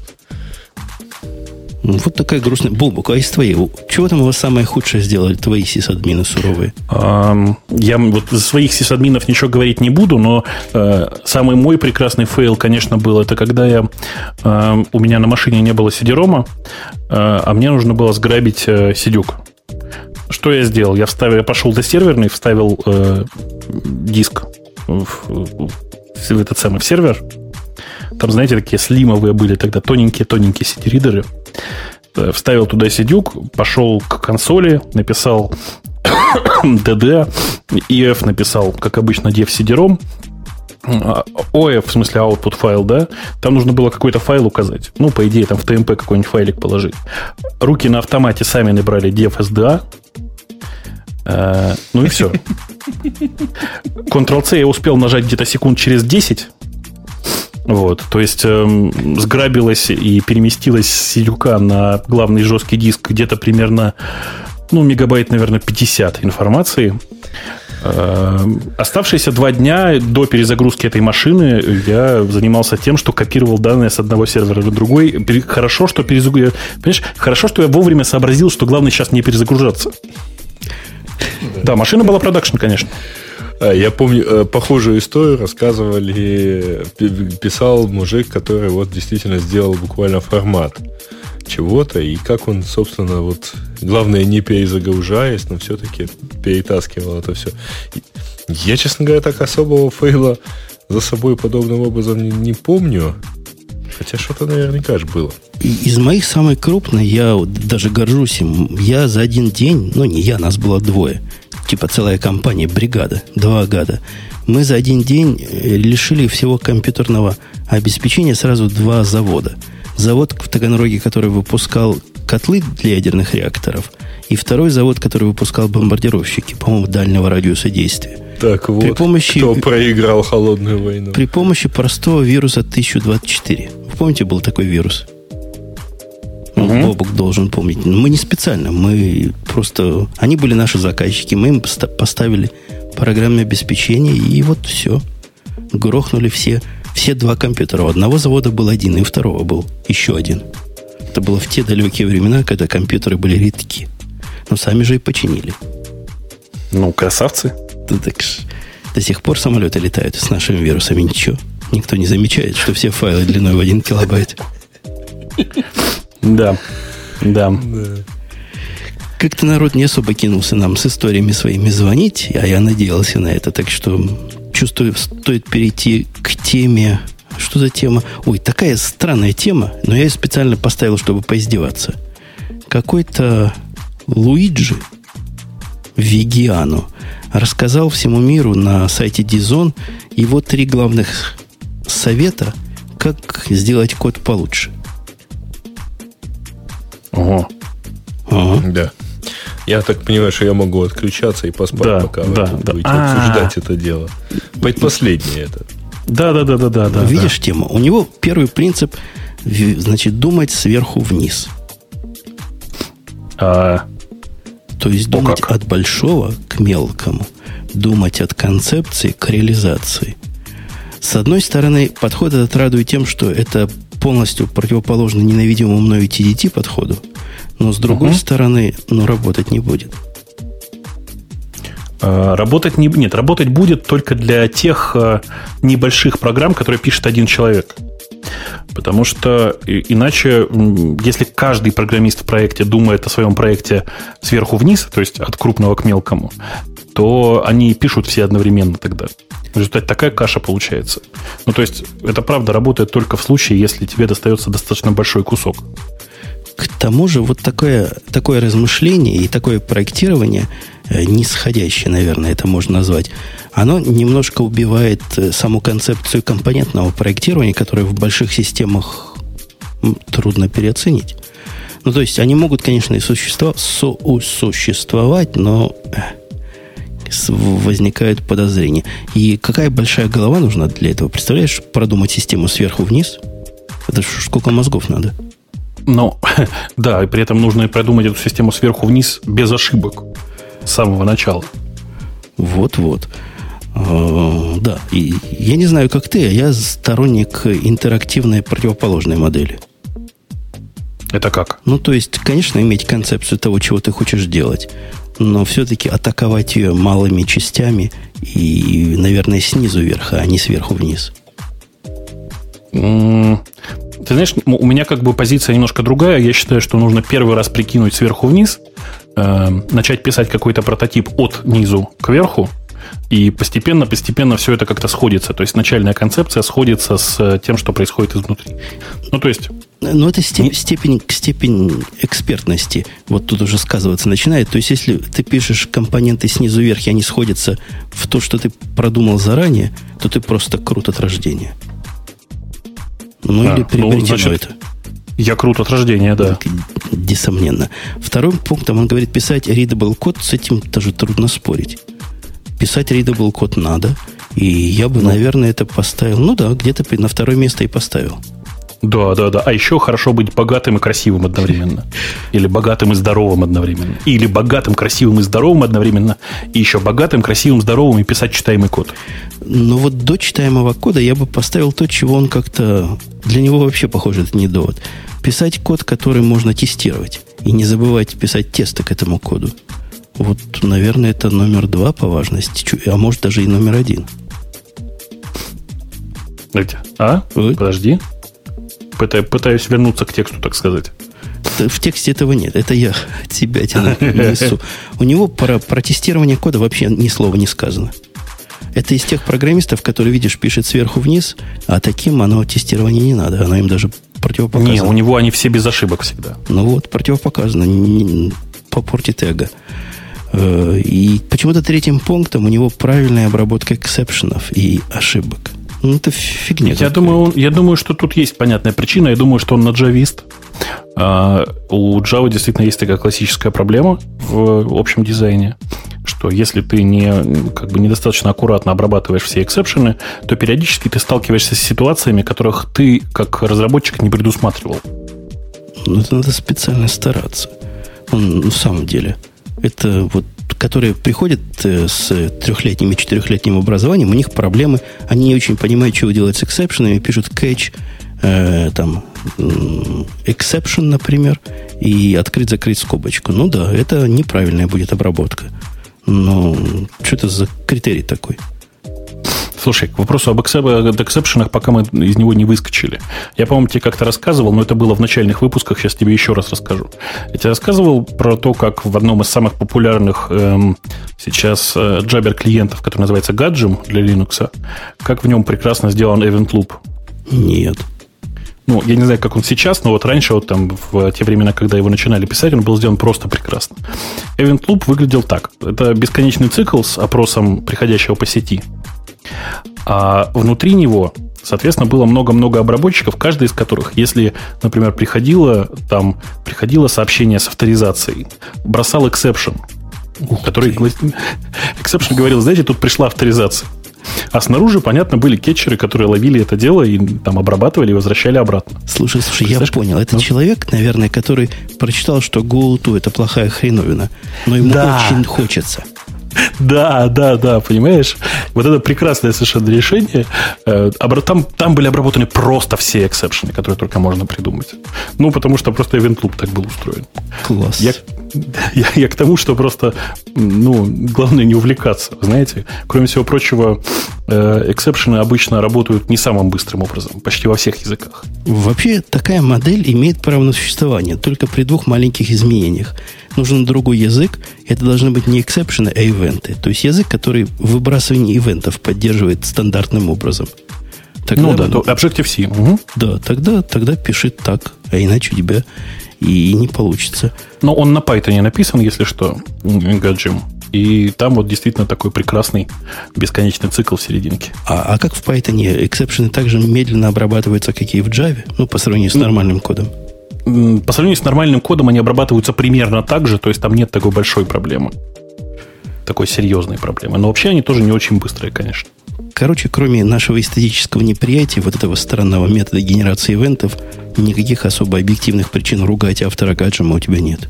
Ну, вот такая грустная. Бобук, а из твоей, чего там у вас самое худшее сделали твои сисадмины суровые? Я вот за своих сисадминов ничего говорить не буду, но э, самый мой прекрасный fail, конечно, был, это когда я, у меня на машине не было сидерома, э, а мне нужно было сграбить э, сидюк. Что я сделал? Я, вставил, я пошел до серверной, вставил диск в, в этот самый в сервер, там, знаете, такие slim овые были тогда, тоненькие-тоненькие CD-ридеры. Э, вставил туда сидюк, пошел к консоли, написал DD, EF написал, как обычно, dev CD-ROM, OF, в смысле output файл, да, там нужно было какой-то файл указать. Ну, по идее, там в TMP какой-нибудь файлик положить. Руки на автомате сами набрали dev SDA. Э, ну и все. Ctrl-C я успел нажать где-то секунд через 10, вот, то есть э, сграбилась и переместилась с Сидюка на главный жесткий диск где-то примерно, ну, мегабайт, наверное, 50 информации. Э, оставшиеся два дня до перезагрузки этой машины я занимался тем, что копировал данные с одного сервера на другой. Хорошо, что перезагрузил. Понимаешь, хорошо, что я вовремя сообразил, что главное сейчас не перезагружаться. Да, машина была продакшн, конечно. А, я помню, э, похожую историю рассказывали, писал мужик, который вот действительно сделал буквально формат чего-то, и как он, собственно, вот, главное, не перезагружаясь, но все-таки перетаскивал это все. Я, честно говоря, так особого фейла за собой подобным образом не, не помню. Хотя что-то наверняка же было. Из моих самой крупной, я даже горжусь им, я за один день, ну не я, нас было двое, типа целая компания, бригада, два гада. Мы за один день э, лишили всего компьютерного обеспечения сразу два завода. Завод в Таганроге, который выпускал котлы для ядерных реакторов, и второй завод, который выпускал бомбардировщики, по-моему, дальнего радиуса действия. Так вот, при помощи, кто проиграл холодную войну? При помощи простого вируса 1024. Вы помните, был такой вирус? Угу. Бобок должен помнить. Мы не специально, мы просто... Они были наши заказчики, мы им поставили программное обеспечение, и вот все. Грохнули все, все два компьютера. У одного завода был один, и у второго был еще один. Это было в те далекие времена, когда компьютеры были редки. Но сами же и починили. Ну, красавцы. Да, так до сих пор самолеты летают с нашими вирусами. Ничего. Никто не замечает, что все файлы длиной в один килобайт. Да. Да. Как-то народ не особо кинулся нам с историями своими звонить, а я надеялся на это. Так что чувствую, стоит перейти к теме. Что за тема? Ой, такая странная тема, но я ее специально поставил, чтобы поиздеваться. Какой-то Луиджи Вигиану рассказал всему миру на сайте Дизон его три главных совета, как сделать код получше. Ого. Ага. Да. Я так понимаю, что я могу отключаться и поспать, да, пока да, вы да. будете А-а-а. обсуждать это дело. Предпоследнее это. Да, да, да, да, да, да. Видишь да. тему? У него первый принцип, значит, думать сверху вниз. А... То есть думать как? от большого к мелкому. Думать от концепции к реализации. С одной стороны, подход этот радует тем, что это полностью противоположно ненавидимому мною TDT подходу, но с другой угу. стороны, ну, работать не будет. А, работать не нет, работать будет только для тех а, небольших программ, которые пишет один человек. Потому что иначе, если каждый программист в проекте думает о своем проекте сверху вниз, то есть от крупного к мелкому, то они пишут все одновременно тогда. В результате такая каша получается. Ну, то есть, это правда работает только в случае, если тебе достается достаточно большой кусок. К тому же, вот такое, такое размышление и такое проектирование нисходящее, наверное, это можно назвать, оно немножко убивает э, саму концепцию компонентного проектирования, которое в больших системах трудно переоценить. Ну, то есть, они могут, конечно, и существовать, существовать, но возникают подозрения. И какая большая голова нужна для этого? Представляешь, продумать систему сверху вниз? Это сколько мозгов надо? Ну, да, и при этом нужно продумать эту систему сверху вниз без ошибок с самого начала. Вот-вот. А, да, и я не знаю, как ты, а я сторонник интерактивной противоположной модели. Это как? Ну, то есть, конечно, иметь концепцию того, чего ты хочешь делать, но все-таки атаковать ее малыми частями и, наверное, снизу вверх, а не сверху вниз. Ты знаешь, у меня как бы позиция немножко другая. Я считаю, что нужно первый раз прикинуть сверху вниз, э, начать писать какой-то прототип от низу к верху, и постепенно, постепенно все это как-то сходится. То есть начальная концепция сходится с тем, что происходит изнутри. Ну, то есть... Но это степень, степень, степень экспертности. Вот тут уже сказываться начинает. То есть, если ты пишешь компоненты снизу вверх, и они сходятся в то, что ты продумал заранее, то ты просто крут от рождения. Ну, а, или приобретено ну, это. Я крут от рождения, да. Несомненно. Вторым пунктом он говорит, писать readable код, с этим тоже трудно спорить писать readable код надо. И я бы, ну. наверное, это поставил. Ну да, где-то на второе место и поставил. Да, да, да. А еще хорошо быть богатым и красивым одновременно. Или богатым и здоровым одновременно. Или богатым, красивым и здоровым одновременно. И еще богатым, красивым, здоровым и писать читаемый код. Ну вот до читаемого кода я бы поставил то, чего он как-то... Для него вообще, похоже, это не довод. Писать код, который можно тестировать. И не забывать писать тесты к этому коду. Вот, наверное, это номер два по важности, а может даже и номер один. А? Подожди. Пытаюсь, пытаюсь вернуться к тексту, так сказать. В тексте этого нет. Это я от себя несу. У него про, про тестирование кода вообще ни слова не сказано. Это из тех программистов, которые, видишь, пишет сверху вниз, а таким оно тестирование не надо. Оно им даже противопоказано. Не, у него они все без ошибок всегда. Ну вот, противопоказано. Попортит эго. Э, и почему-то третьим пунктом у него правильная обработка эксепшенов и ошибок. Ну, это фигня. Я думаю, он, я думаю, что тут есть понятная причина. Я думаю, что он на джавист. А, у Java действительно есть такая классическая проблема в общем дизайне, что если ты не, как бы недостаточно аккуратно обрабатываешь все эксепшены, то периодически ты сталкиваешься с ситуациями, которых ты, как разработчик, не предусматривал. Ну, это надо специально стараться. Он, в самом деле – это вот которые приходят э, с трехлетним и четырехлетним образованием, у них проблемы, они не очень понимают, что делать с эксепшенами, пишут catch, э, там, exception, например, и открыть-закрыть скобочку. Ну да, это неправильная будет обработка. Но что это за критерий такой? Слушай, к вопросу об эксепшенах, пока мы из него не выскочили. Я, по-моему, тебе как-то рассказывал, но это было в начальных выпусках, сейчас тебе еще раз расскажу. Я тебе рассказывал про то, как в одном из самых популярных эм, сейчас э, джабер-клиентов, который называется Гаджим для Linux, как в нем прекрасно сделан Event Loop. Нет. Ну, я не знаю, как он сейчас, но вот раньше, вот там, в те времена, когда его начинали писать, он был сделан просто прекрасно. Event Loop выглядел так. Это бесконечный цикл с опросом приходящего по сети. А внутри него, соответственно, было много-много обработчиков, каждый из которых, если, например, приходило, там, приходило сообщение с авторизацией, бросал exception, Ух который exception говорил, знаете, тут пришла авторизация. А снаружи, понятно, были кетчеры, которые ловили это дело и там обрабатывали и возвращали обратно. Слушай, слушай, я понял. Это ну? человек, наверное, который прочитал, что GoTo это плохая хреновина, но ему да. очень хочется. Да, да, да, понимаешь? Вот это прекрасное совершенно решение. Э, там, там были обработаны просто все эксепшены, которые только можно придумать. Ну, потому что просто Event Loop так был устроен. Класс. Я, я, я к тому, что просто, ну, главное не увлекаться. Знаете, кроме всего прочего, э, эксепшены обычно работают не самым быстрым образом, почти во всех языках. Вообще, такая модель имеет право на существование, только при двух маленьких изменениях нужен другой язык. Это должны быть не эксепшены, а ивенты. То есть язык, который выбрасывание ивентов поддерживает стандартным образом. Тогда, ну да, то Objective-C. Угу. Да, тогда, тогда пиши так, а иначе у тебя и не получится. Но он на Python написан, если что, Гаджим. И там вот действительно такой прекрасный бесконечный цикл в серединке. А, а как в Python эксепшены также медленно обрабатываются, как и в Java? Ну, по сравнению с ну, нормальным кодом. По сравнению с нормальным кодом они обрабатываются примерно так же, то есть там нет такой большой проблемы. Такой серьезной проблемы. Но вообще они тоже не очень быстрые, конечно. Короче, кроме нашего эстетического неприятия, вот этого странного метода генерации ивентов, никаких особо объективных причин ругать автора гаджема у тебя нет.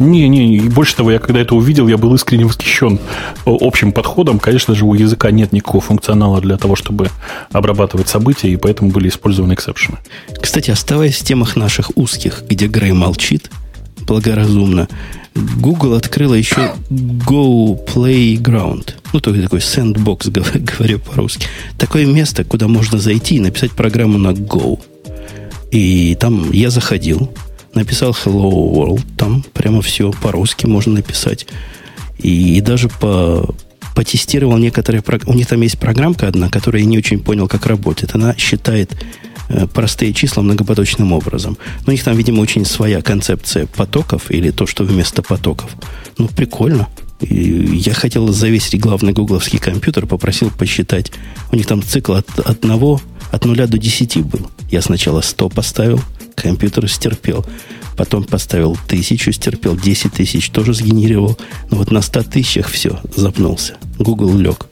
Не, не, и больше того, я когда это увидел, я был искренне восхищен общим подходом. Конечно же, у языка нет никакого функционала для того, чтобы обрабатывать события, и поэтому были использованы эксепшены. Кстати, оставаясь в темах наших узких, где Грей молчит, благоразумно, Google открыла еще Go Playground. Ну, то есть такой sandbox, говорю по-русски. Такое место, куда можно зайти и написать программу на Go. И там я заходил, написал Hello World, там прямо все по-русски можно написать. И, и даже по, потестировал некоторые... У них там есть программка одна, которая я не очень понял, как работает. Она считает э, простые числа многопоточным образом. Но у них там, видимо, очень своя концепция потоков или то, что вместо потоков. Ну, прикольно. И я хотел завесить главный гугловский компьютер, попросил посчитать. У них там цикл от одного, от нуля до десяти был. Я сначала 100 поставил, компьютер стерпел. Потом поставил тысячу, стерпел 10 тысяч, тоже сгенерировал. Но вот на 100 тысячах все, запнулся. Google лег.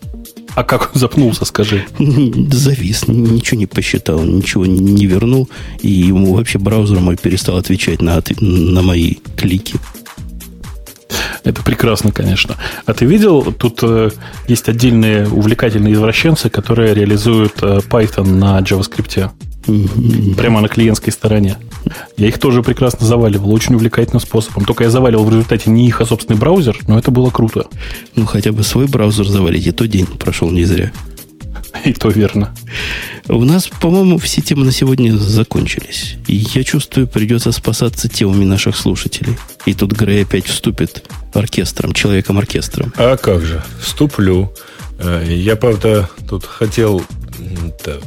А как он запнулся, скажи? Завис, ничего не посчитал, ничего не вернул. И ему вообще браузер мой перестал отвечать на, на мои клики. Это прекрасно, конечно. А ты видел, тут э, есть отдельные увлекательные извращенцы, которые реализуют э, Python на JavaScript. Прямо на клиентской стороне. Я их тоже прекрасно заваливал, очень увлекательным способом. Только я заваливал в результате не их, а собственный браузер, но это было круто. Ну, хотя бы свой браузер завалить, и то день прошел не зря. И то верно. У нас, по-моему, все темы на сегодня закончились. И я чувствую, придется спасаться темами наших слушателей. И тут Грей опять вступит оркестром, человеком-оркестром. А как же, вступлю. Э, я, правда, тут хотел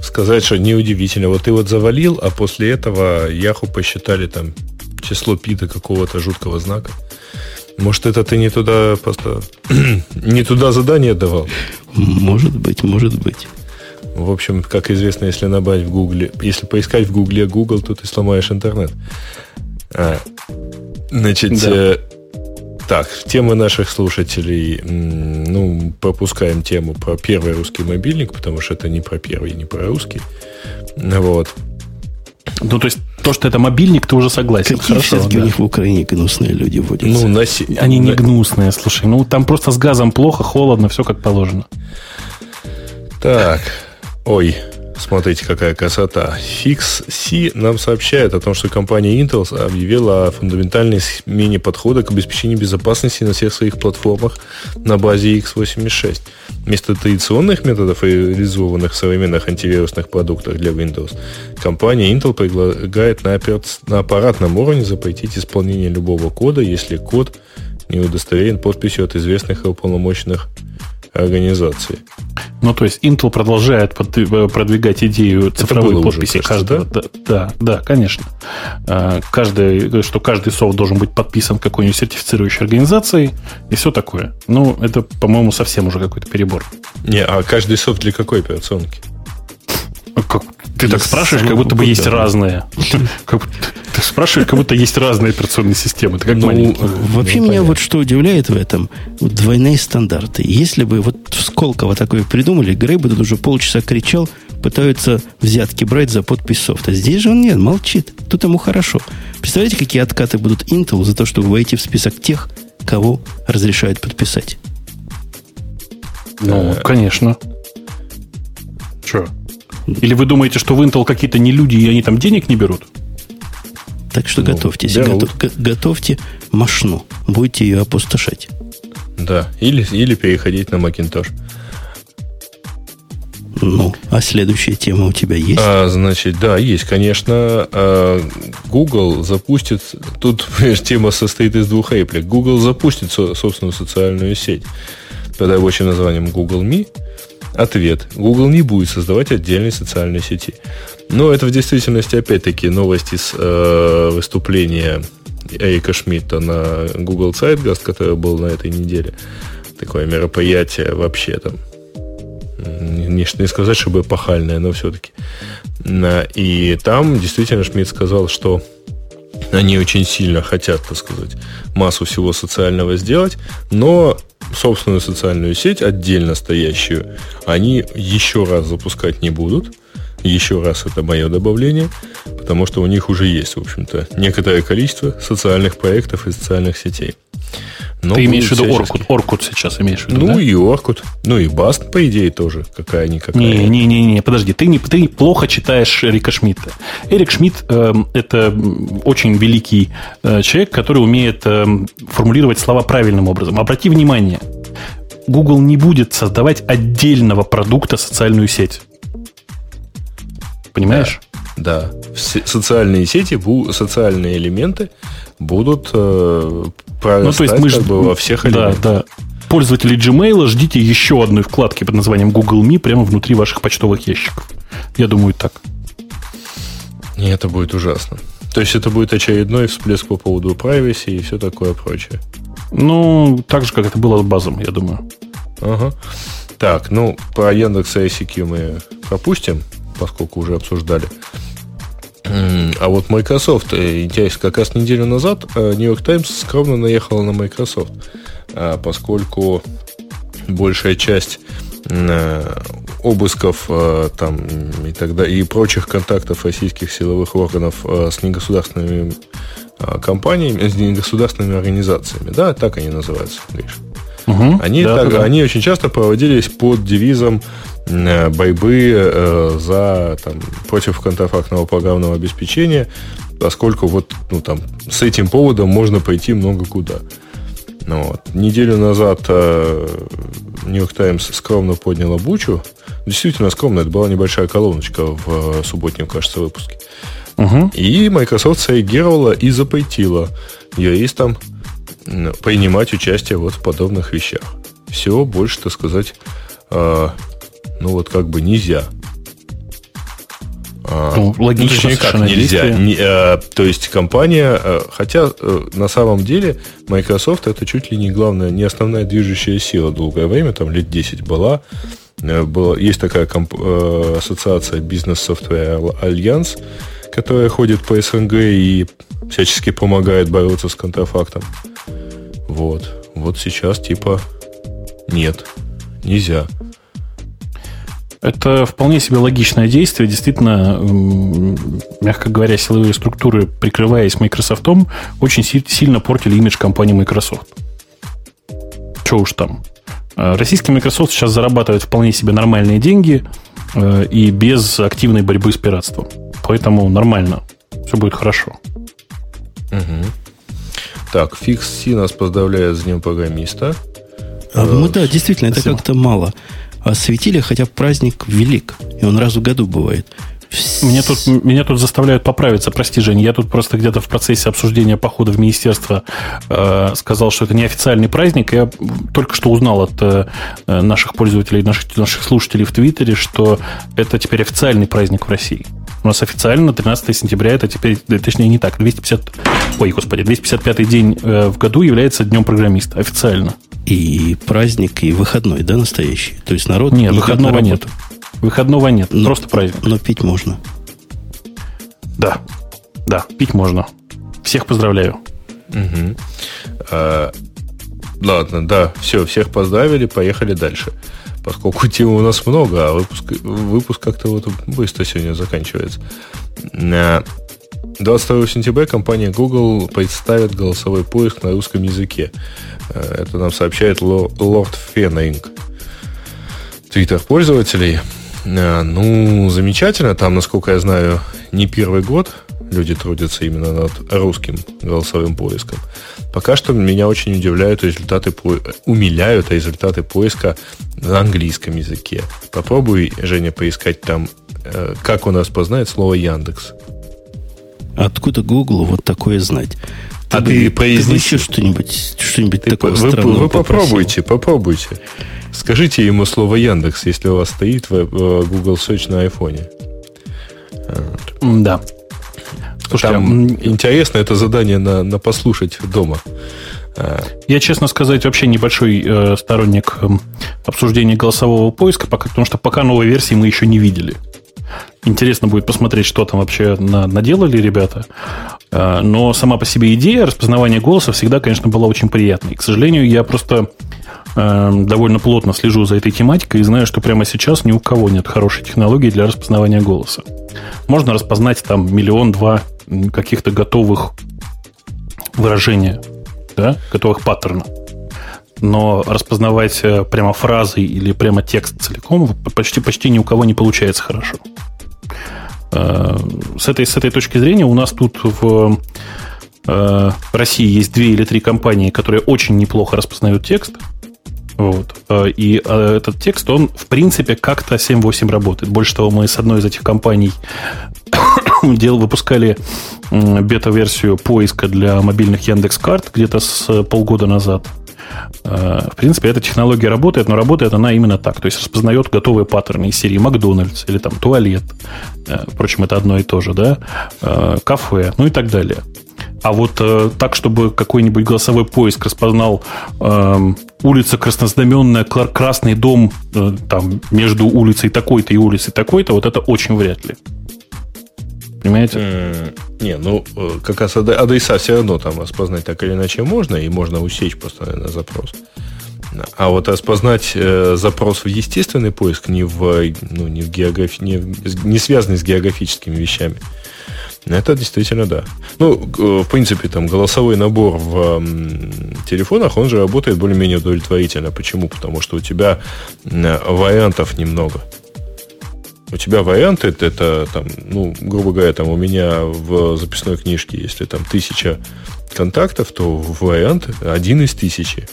сказать, что неудивительно. Вот ты вот завалил, а после этого Яху посчитали там число пи какого-то жуткого знака. Может, это ты не туда просто не туда задание давал? Может быть, может быть. В общем, как известно, если набрать в Гугле, если поискать в Гугле Google, то ты сломаешь интернет. А, значит, да. э, так, темы наших слушателей, ну, пропускаем тему про первый русский мобильник, потому что это не про первый, не про русский. Вот. Ну, то есть, то, что это мобильник, ты уже согласен. Какие Хорошо, все-таки да. у них в Украине гнусные люди водятся? Ну, на... Они не гнусные, слушай. Ну, там просто с газом плохо, холодно, все как положено. Так, ой, Смотрите, какая красота. FixC нам сообщает о том, что компания Intel объявила о фундаментальной смене подхода к обеспечению безопасности на всех своих платформах на базе x86. Вместо традиционных методов, реализованных в современных антивирусных продуктах для Windows, компания Intel предлагает на аппаратном уровне запретить исполнение любого кода, если код не удостоверен подписью от известных и уполномоченных организации. Ну, то есть Intel продолжает э, продвигать идею цифровой подписи уже, кажется, каждого. Да? да, да, конечно. А, каждый, что каждый софт должен быть подписан какой-нибудь сертифицирующей организацией и все такое. Ну, это, по-моему, совсем уже какой-то перебор. Не, а каждый софт для какой операционки? А как? Ты так спрашиваешь, как будто бы есть разные. Ты спрашиваешь, как будто есть разные операционные системы. Ты как ну, Вообще меня вот что удивляет в этом, двойные стандарты. Если бы вот в Сколково такое придумали, Грей бы тут уже полчаса кричал, пытаются взятки брать за подпись софта. Здесь же он нет, молчит. Тут ему хорошо. Представляете, какие откаты будут Intel за то, чтобы войти в список тех, кого разрешают подписать? Ну, конечно. Что? Или вы думаете, что в Intel какие-то не люди, и они там денег не берут? Так что ну, готовьтесь. Готов, готовьте машину. Будете ее опустошать. Да, или, или переходить на Macintosh. Ну, а следующая тема у тебя есть? А, значит, да, есть, конечно. А, Google запустит... Тут тема состоит из двух реплик. Google запустит со, собственную социальную сеть под рабочим названием Google Me – Ответ. Google не будет создавать отдельной социальной сети. Но это в действительности, опять-таки, новости с э, выступления Эрика Шмидта на Google Zeitgeist, который был на этой неделе. такое мероприятие вообще там. Не, не сказать, чтобы эпохальное, но все-таки. И там действительно Шмидт сказал, что они очень сильно хотят, так сказать, массу всего социального сделать, но собственную социальную сеть, отдельно стоящую, они еще раз запускать не будут. Еще раз это мое добавление, потому что у них уже есть, в общем-то, некоторое количество социальных проектов и социальных сетей. Но Ты имеешь в виду Оркут? Оркут сейчас имеешь в виду, Ну да? и Оркут. Ну и Баст, по идее, тоже какая-никакая. Не-не-не, подожди. Ты, не, ты плохо читаешь Эрика Шмидта. Эрик Шмидт э, – это очень великий э, человек, который умеет э, формулировать слова правильным образом. Обрати внимание, Google не будет создавать отдельного продукта социальную сеть. Понимаешь? Да. Да. Социальные сети, социальные элементы будут э, ну, то есть мы как бы во всех элементах. Да, да. Пользователи Gmail ждите еще одной вкладки под названием Google Me прямо внутри ваших почтовых ящиков. Я думаю, так. И это будет ужасно. То есть это будет очередной всплеск по поводу privacy и все такое прочее. Ну, так же, как это было с базом, я думаю. Ага. Так, ну, по Яндекс ICQ мы пропустим, поскольку уже обсуждали. А вот Microsoft, э, интересно, как раз неделю назад э, New York Times скромно наехала на Microsoft, а, поскольку большая часть э, обысков там и тогда и прочих контактов российских силовых органов с негосударственными компаниями, с негосударственными организациями, да, так они называются, Гриш. Угу, они, да, так, да. они очень часто проводились под девизом Э, борьбы э, за там, против контрафактного программного обеспечения, поскольку вот ну, там, с этим поводом можно пойти много куда. Ну, вот. Неделю назад Нью-Йорк э, Таймс скромно подняла бучу. Действительно скромно, это была небольшая колоночка в э, субботнем, кажется, выпуске. Угу. И Microsoft среагировала и запретила юристам принимать участие вот в подобных вещах. Все, больше, так сказать, э, ну вот как бы нельзя. А, ну, логично ну, как нельзя. Не, а, то есть компания, а, хотя а, на самом деле Microsoft это чуть ли не главная, не основная движущая сила долгое время, там лет 10 была. была есть такая комп, ассоциация Business Software Alliance, которая ходит по СНГ и всячески помогает бороться с контрафактом. Вот. Вот сейчас типа нет, нельзя. Это вполне себе логичное действие. Действительно, мягко говоря, силовые структуры, прикрываясь Microsoft, очень сильно портили имидж компании Microsoft. Что уж там. А, российский Microsoft сейчас зарабатывает вполне себе нормальные деньги э, и без активной борьбы с пиратством. Поэтому нормально. Все будет хорошо. Угу. Так, Фикс Си нас поздравляет с Днем программиста. А, ну да, действительно, это как-то мало осветили, хотя праздник велик, и он раз в году бывает. Меня тут, меня тут заставляют поправиться, прости, Жень. Я тут просто где-то в процессе обсуждения похода в министерство э, сказал, что это не официальный праздник. Я только что узнал от э, наших пользователей, наших, наших слушателей в Твиттере, что это теперь официальный праздник в России. У нас официально 13 сентября, это теперь, точнее не так, 250, ой, господи, 255 день э, в году является Днем программиста, официально. И праздник, и выходной, да, настоящий? То есть народ... Нет, выходного нет. Выходного нет, но, просто праздник. Но пить можно. Да, да, пить можно. Всех поздравляю. Угу. А, ладно, да, все, всех поздравили, поехали дальше. Поскольку тем у нас много, а выпуск, выпуск как-то вот быстро сегодня заканчивается. 22 сентября компания Google представит голосовой поиск на русском языке. Э, это нам сообщает Лорд Феннинг. Твиттер пользователей. Э, ну, замечательно. Там, насколько я знаю, не первый год люди трудятся именно над русским голосовым поиском. Пока что меня очень удивляют результаты, умиляют результаты поиска на английском языке. Попробуй, Женя, поискать там, э, как он распознает слово Яндекс. Откуда Google вот такое знать? Ты а бы, ты произнеси что-нибудь, что-нибудь такое вы, странное Вы попробуйте, попробуйте. Скажите ему слово Яндекс, если у вас стоит в Google Search на айфоне. Да. Слушай, Там а... интересно это задание на, на послушать дома. Я, честно сказать, вообще небольшой э, сторонник э, обсуждения голосового поиска, пока, потому что пока новой версии мы еще не видели. Интересно будет посмотреть, что там вообще на, наделали ребята. Э, но сама по себе идея распознавания голоса всегда, конечно, была очень приятной. К сожалению, я просто э, довольно плотно слежу за этой тематикой и знаю, что прямо сейчас ни у кого нет хорошей технологии для распознавания голоса. Можно распознать там миллион-два каких-то готовых выражения, да, готовых паттернов. Но распознавать э, прямо фразы или прямо текст целиком почти, почти ни у кого не получается хорошо. Э, с этой, с этой точки зрения у нас тут в э, России есть две или три компании, которые очень неплохо распознают текст. Вот. И этот текст, он, в принципе, как-то 7-8 работает. Больше того, мы с одной из этих компаний дел выпускали бета-версию поиска для мобильных Яндекс карт где-то с полгода назад. Э, в принципе, эта технология работает, но работает она именно так. То есть распознает готовые паттерны из серии Макдональдс или там туалет. Э, впрочем, это одно и то же, да? Э, кафе, ну и так далее. А вот э, так, чтобы какой-нибудь голосовой поиск распознал э, улица Краснознаменная, Красный дом э, там между улицей такой-то и улицей такой-то, вот это очень вряд ли. Понимаете? Не, ну, э, как раз адреса все равно там распознать так или иначе можно, и можно усечь просто, наверное, запрос. А вот распознать э, запрос в естественный поиск не в, ну, не в географи, не, не связанный с географическими вещами. Это действительно да. Ну, в принципе, там голосовой набор в телефонах, он же работает более-менее удовлетворительно. Почему? Потому что у тебя вариантов немного у тебя варианты, это там, ну, грубо говоря, там у меня в записной книжке, если там тысяча контактов, то вариант один из тысячи.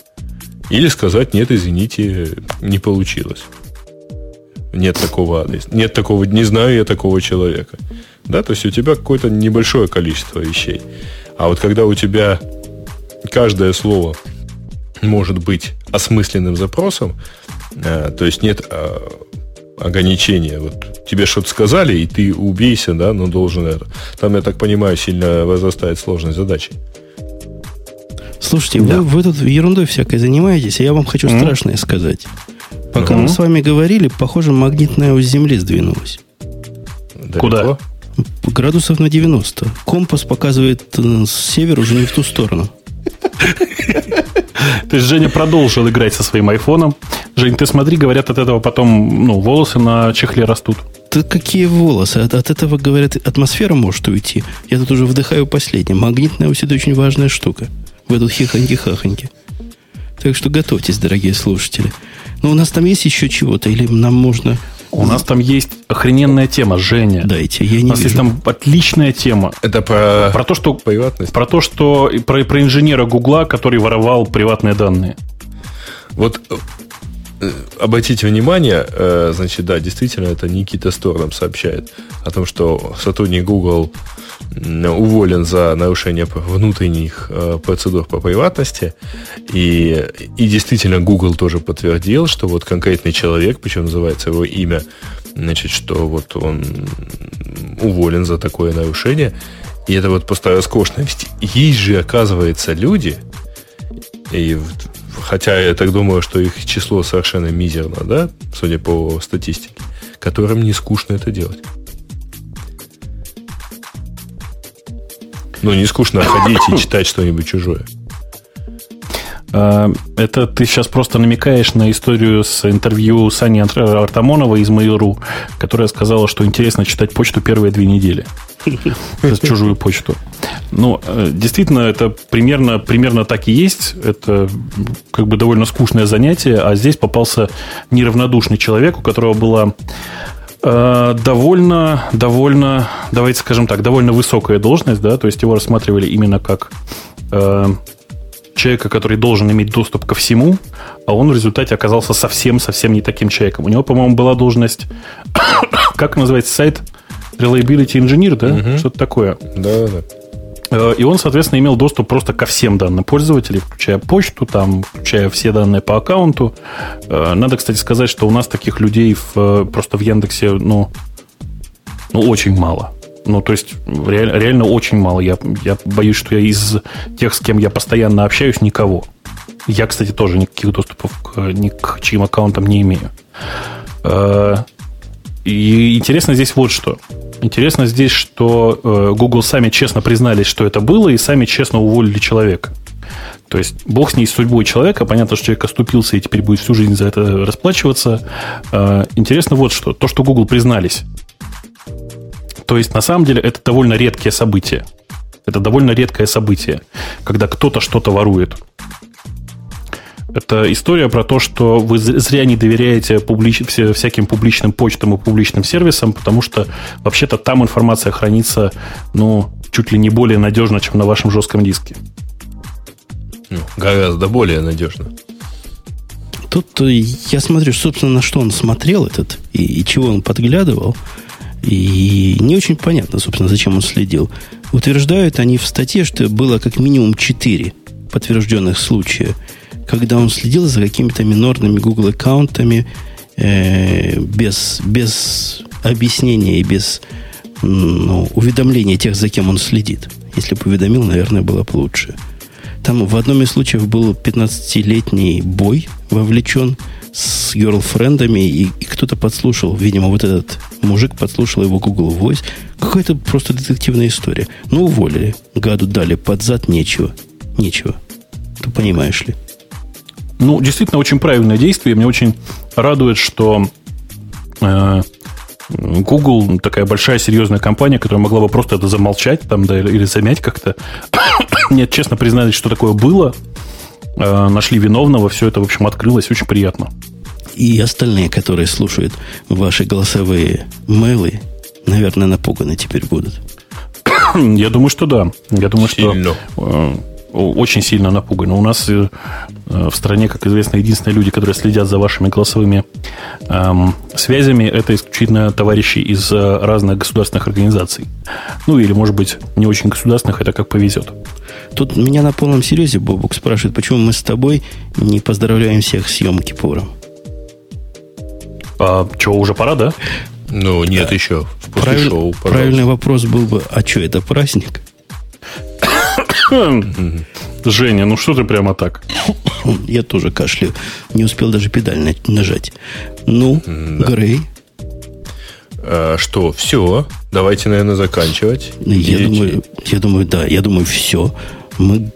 Или сказать, нет, извините, не получилось. Нет такого адреса. Нет такого, не знаю я такого человека. Да, то есть у тебя какое-то небольшое количество вещей. А вот когда у тебя каждое слово может быть осмысленным запросом, э, то есть нет э, ограничения. Вот тебе что-то сказали, и ты убейся, да, но должен это. Там, я так понимаю, сильно возрастает сложность задачи. Слушайте, да. вы, вы тут ерундой всякой занимаетесь, а я вам хочу mm-hmm. страшное сказать. Пока mm-hmm. мы с вами говорили, похоже, магнитная ось Земли сдвинулась. Далеко? Куда? Градусов на 90. Компас показывает э, с севера уже не в ту сторону. То есть Женя продолжил играть со своим айфоном. Жень, ты смотри, говорят, от этого потом ну, волосы на чехле растут. Да какие волосы? От, от этого, говорят, атмосфера может уйти. Я тут уже вдыхаю последнее. Магнитная ось – это очень важная штука. В эту хихоньки-хахоньки. Так что готовьтесь, дорогие слушатели. Но у нас там есть еще чего-то? Или нам можно у нас там есть охрененная тема, Женя. Дайте, я не У нас вижу. есть там отличная тема. Это про, про то, что приватность. Про то, что про, про инженера Гугла, который воровал приватные данные. Вот обратите внимание, э, значит, да, действительно, это Никита Стор нам сообщает о том, что сотрудник Google уволен за нарушение внутренних э, процедур по приватности. И, и действительно, Google тоже подтвердил, что вот конкретный человек, причем называется его имя, значит, что вот он уволен за такое нарушение. И это вот просто роскошно. Есть же, оказывается, люди, и хотя я так думаю, что их число совершенно мизерно, да, судя по статистике, которым не скучно это делать. Ну, не скучно ходить и читать что-нибудь чужое. А, это ты сейчас просто намекаешь на историю с интервью Сани Артамонова из Mail.ru, которая сказала, что интересно читать почту первые две недели. Чужую почту. Ну, э, действительно, это примерно, примерно так и есть. Это как бы довольно скучное занятие, а здесь попался неравнодушный человек, у которого была Э, довольно, довольно, давайте скажем так, довольно высокая должность, да, то есть его рассматривали именно как э, человека, который должен иметь доступ ко всему, а он в результате оказался совсем-совсем не таким человеком. У него, по-моему, была должность, как называется сайт? Reliability Engineer, да? Угу. Что-то такое. Да, да. Э, и он, соответственно, имел доступ просто ко всем данным пользователей, включая почту, там, включая все данные по аккаунту. Э, надо, кстати, сказать, что у нас таких людей в, просто в Яндексе, ну, ну, очень мало. Ну, то есть, реально, реально очень мало. Я, я боюсь, что я из тех, с кем я постоянно общаюсь, никого. Я, кстати, тоже никаких доступов к, ни к чьим аккаунтам не имею. Э, и интересно здесь вот что. Интересно здесь, что э, Google сами честно признались, что это было, и сами честно уволили человека. То есть, бог с ней, с судьбой человека. Понятно, что человек оступился и теперь будет всю жизнь за это расплачиваться. Э, интересно вот что. То, что Google признались. То есть, на самом деле, это довольно редкие события. Это довольно редкое событие, когда кто-то что-то ворует. Это история про то, что вы зря не доверяете публич... всяким публичным почтам и публичным сервисам, потому что вообще-то там информация хранится, ну, чуть ли не более надежно, чем на вашем жестком диске. Ну, гораздо более надежно. Тут э, я смотрю, собственно, на что он смотрел этот и, и чего он подглядывал. И не очень понятно, собственно, зачем он следил. Утверждают они в статье, что было как минимум четыре подтвержденных случая – когда он следил за какими-то минорными Google аккаунтами э, без, без объяснения и без ну, уведомления тех, за кем он следит. Если бы уведомил, наверное, было бы лучше. Там в одном из случаев был 15-летний бой вовлечен с герлфрендами, и, и кто-то подслушал, видимо, вот этот мужик подслушал его Google Voice. Какая-то просто детективная история. Ну, уволили. Гаду дали под зад нечего. Нечего. Ты понимаешь ли? Ну, действительно, очень правильное действие. Меня очень радует, что э, Google такая большая серьезная компания, которая могла бы просто это замолчать там, да, или замять как-то. Нет, честно признались, что такое было. Э, нашли виновного, все это, в общем, открылось. Очень приятно. И остальные, которые слушают ваши голосовые мейлы, наверное, напуганы теперь будут. Я думаю, что да. Я думаю, Сильно. что э, очень сильно напуганы. У нас э, в стране, как известно, единственные люди, которые следят за вашими голосовыми эм, связями, это исключительно товарищи из э, разных государственных организаций. Ну, или, может быть, не очень государственных, это как повезет. Тут меня на полном серьезе Бобук спрашивает, почему мы с тобой не поздравляем всех с Йом Кипуром. А, что, уже пора, да? Ну, нет, да. еще. Правиль, шоу, правильный вопрос был бы, а что, это праздник? Женя, ну что ты прямо так? Я тоже кашляю. Не успел даже педаль нажать. Ну, да. Грей. А, что, все? Давайте, наверное, заканчивать. Я думаю, я думаю, да, я думаю, все. Мы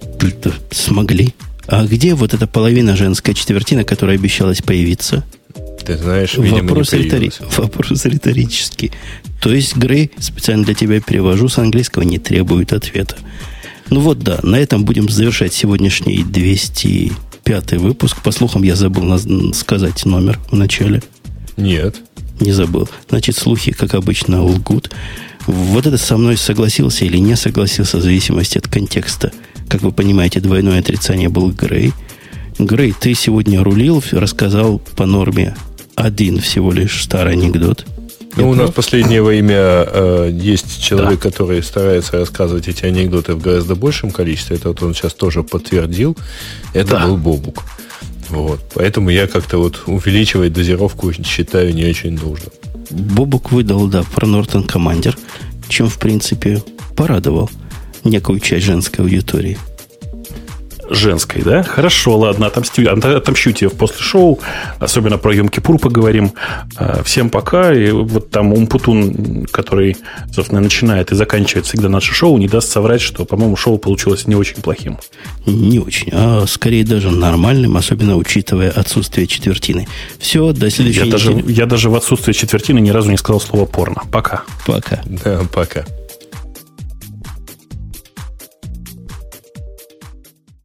смогли. А где вот эта половина женская четвертина, которая обещалась появиться? Ты знаешь, видимо, вопрос, не ritори... вопрос риторический. То есть, Грей, специально для тебя перевожу с английского, не требует ответа. Ну вот да, на этом будем завершать сегодняшний 205 выпуск. По слухам, я забыл сказать номер в начале. Нет. Не забыл. Значит, слухи, как обычно, лгут. Вот это со мной согласился или не согласился, в зависимости от контекста. Как вы понимаете, двойное отрицание был Грей. Грей, ты сегодня рулил, рассказал по норме один всего лишь старый анекдот. Ну, у нас последнее время э, есть человек, да. который старается рассказывать эти анекдоты в гораздо большем количестве. Это вот он сейчас тоже подтвердил. Это да. был Бобук. Вот. Поэтому я как-то вот увеличивать дозировку считаю не очень нужно. Бобук выдал, да, про Norton Commander, чем, в принципе, порадовал некую часть женской аудитории женской, да? Хорошо, ладно, отомстю, отомщу тебе после шоу, особенно про Йом-Кипур поговорим. А, всем пока. И вот там Умпутун, который, собственно, начинает и заканчивает всегда наше шоу, не даст соврать, что, по-моему, шоу получилось не очень плохим. Не очень, а скорее даже нормальным, особенно учитывая отсутствие четвертины. Все, до следующей я недели. Даже, я даже в отсутствие четвертины ни разу не сказал слово порно. Пока. Пока. Да, пока.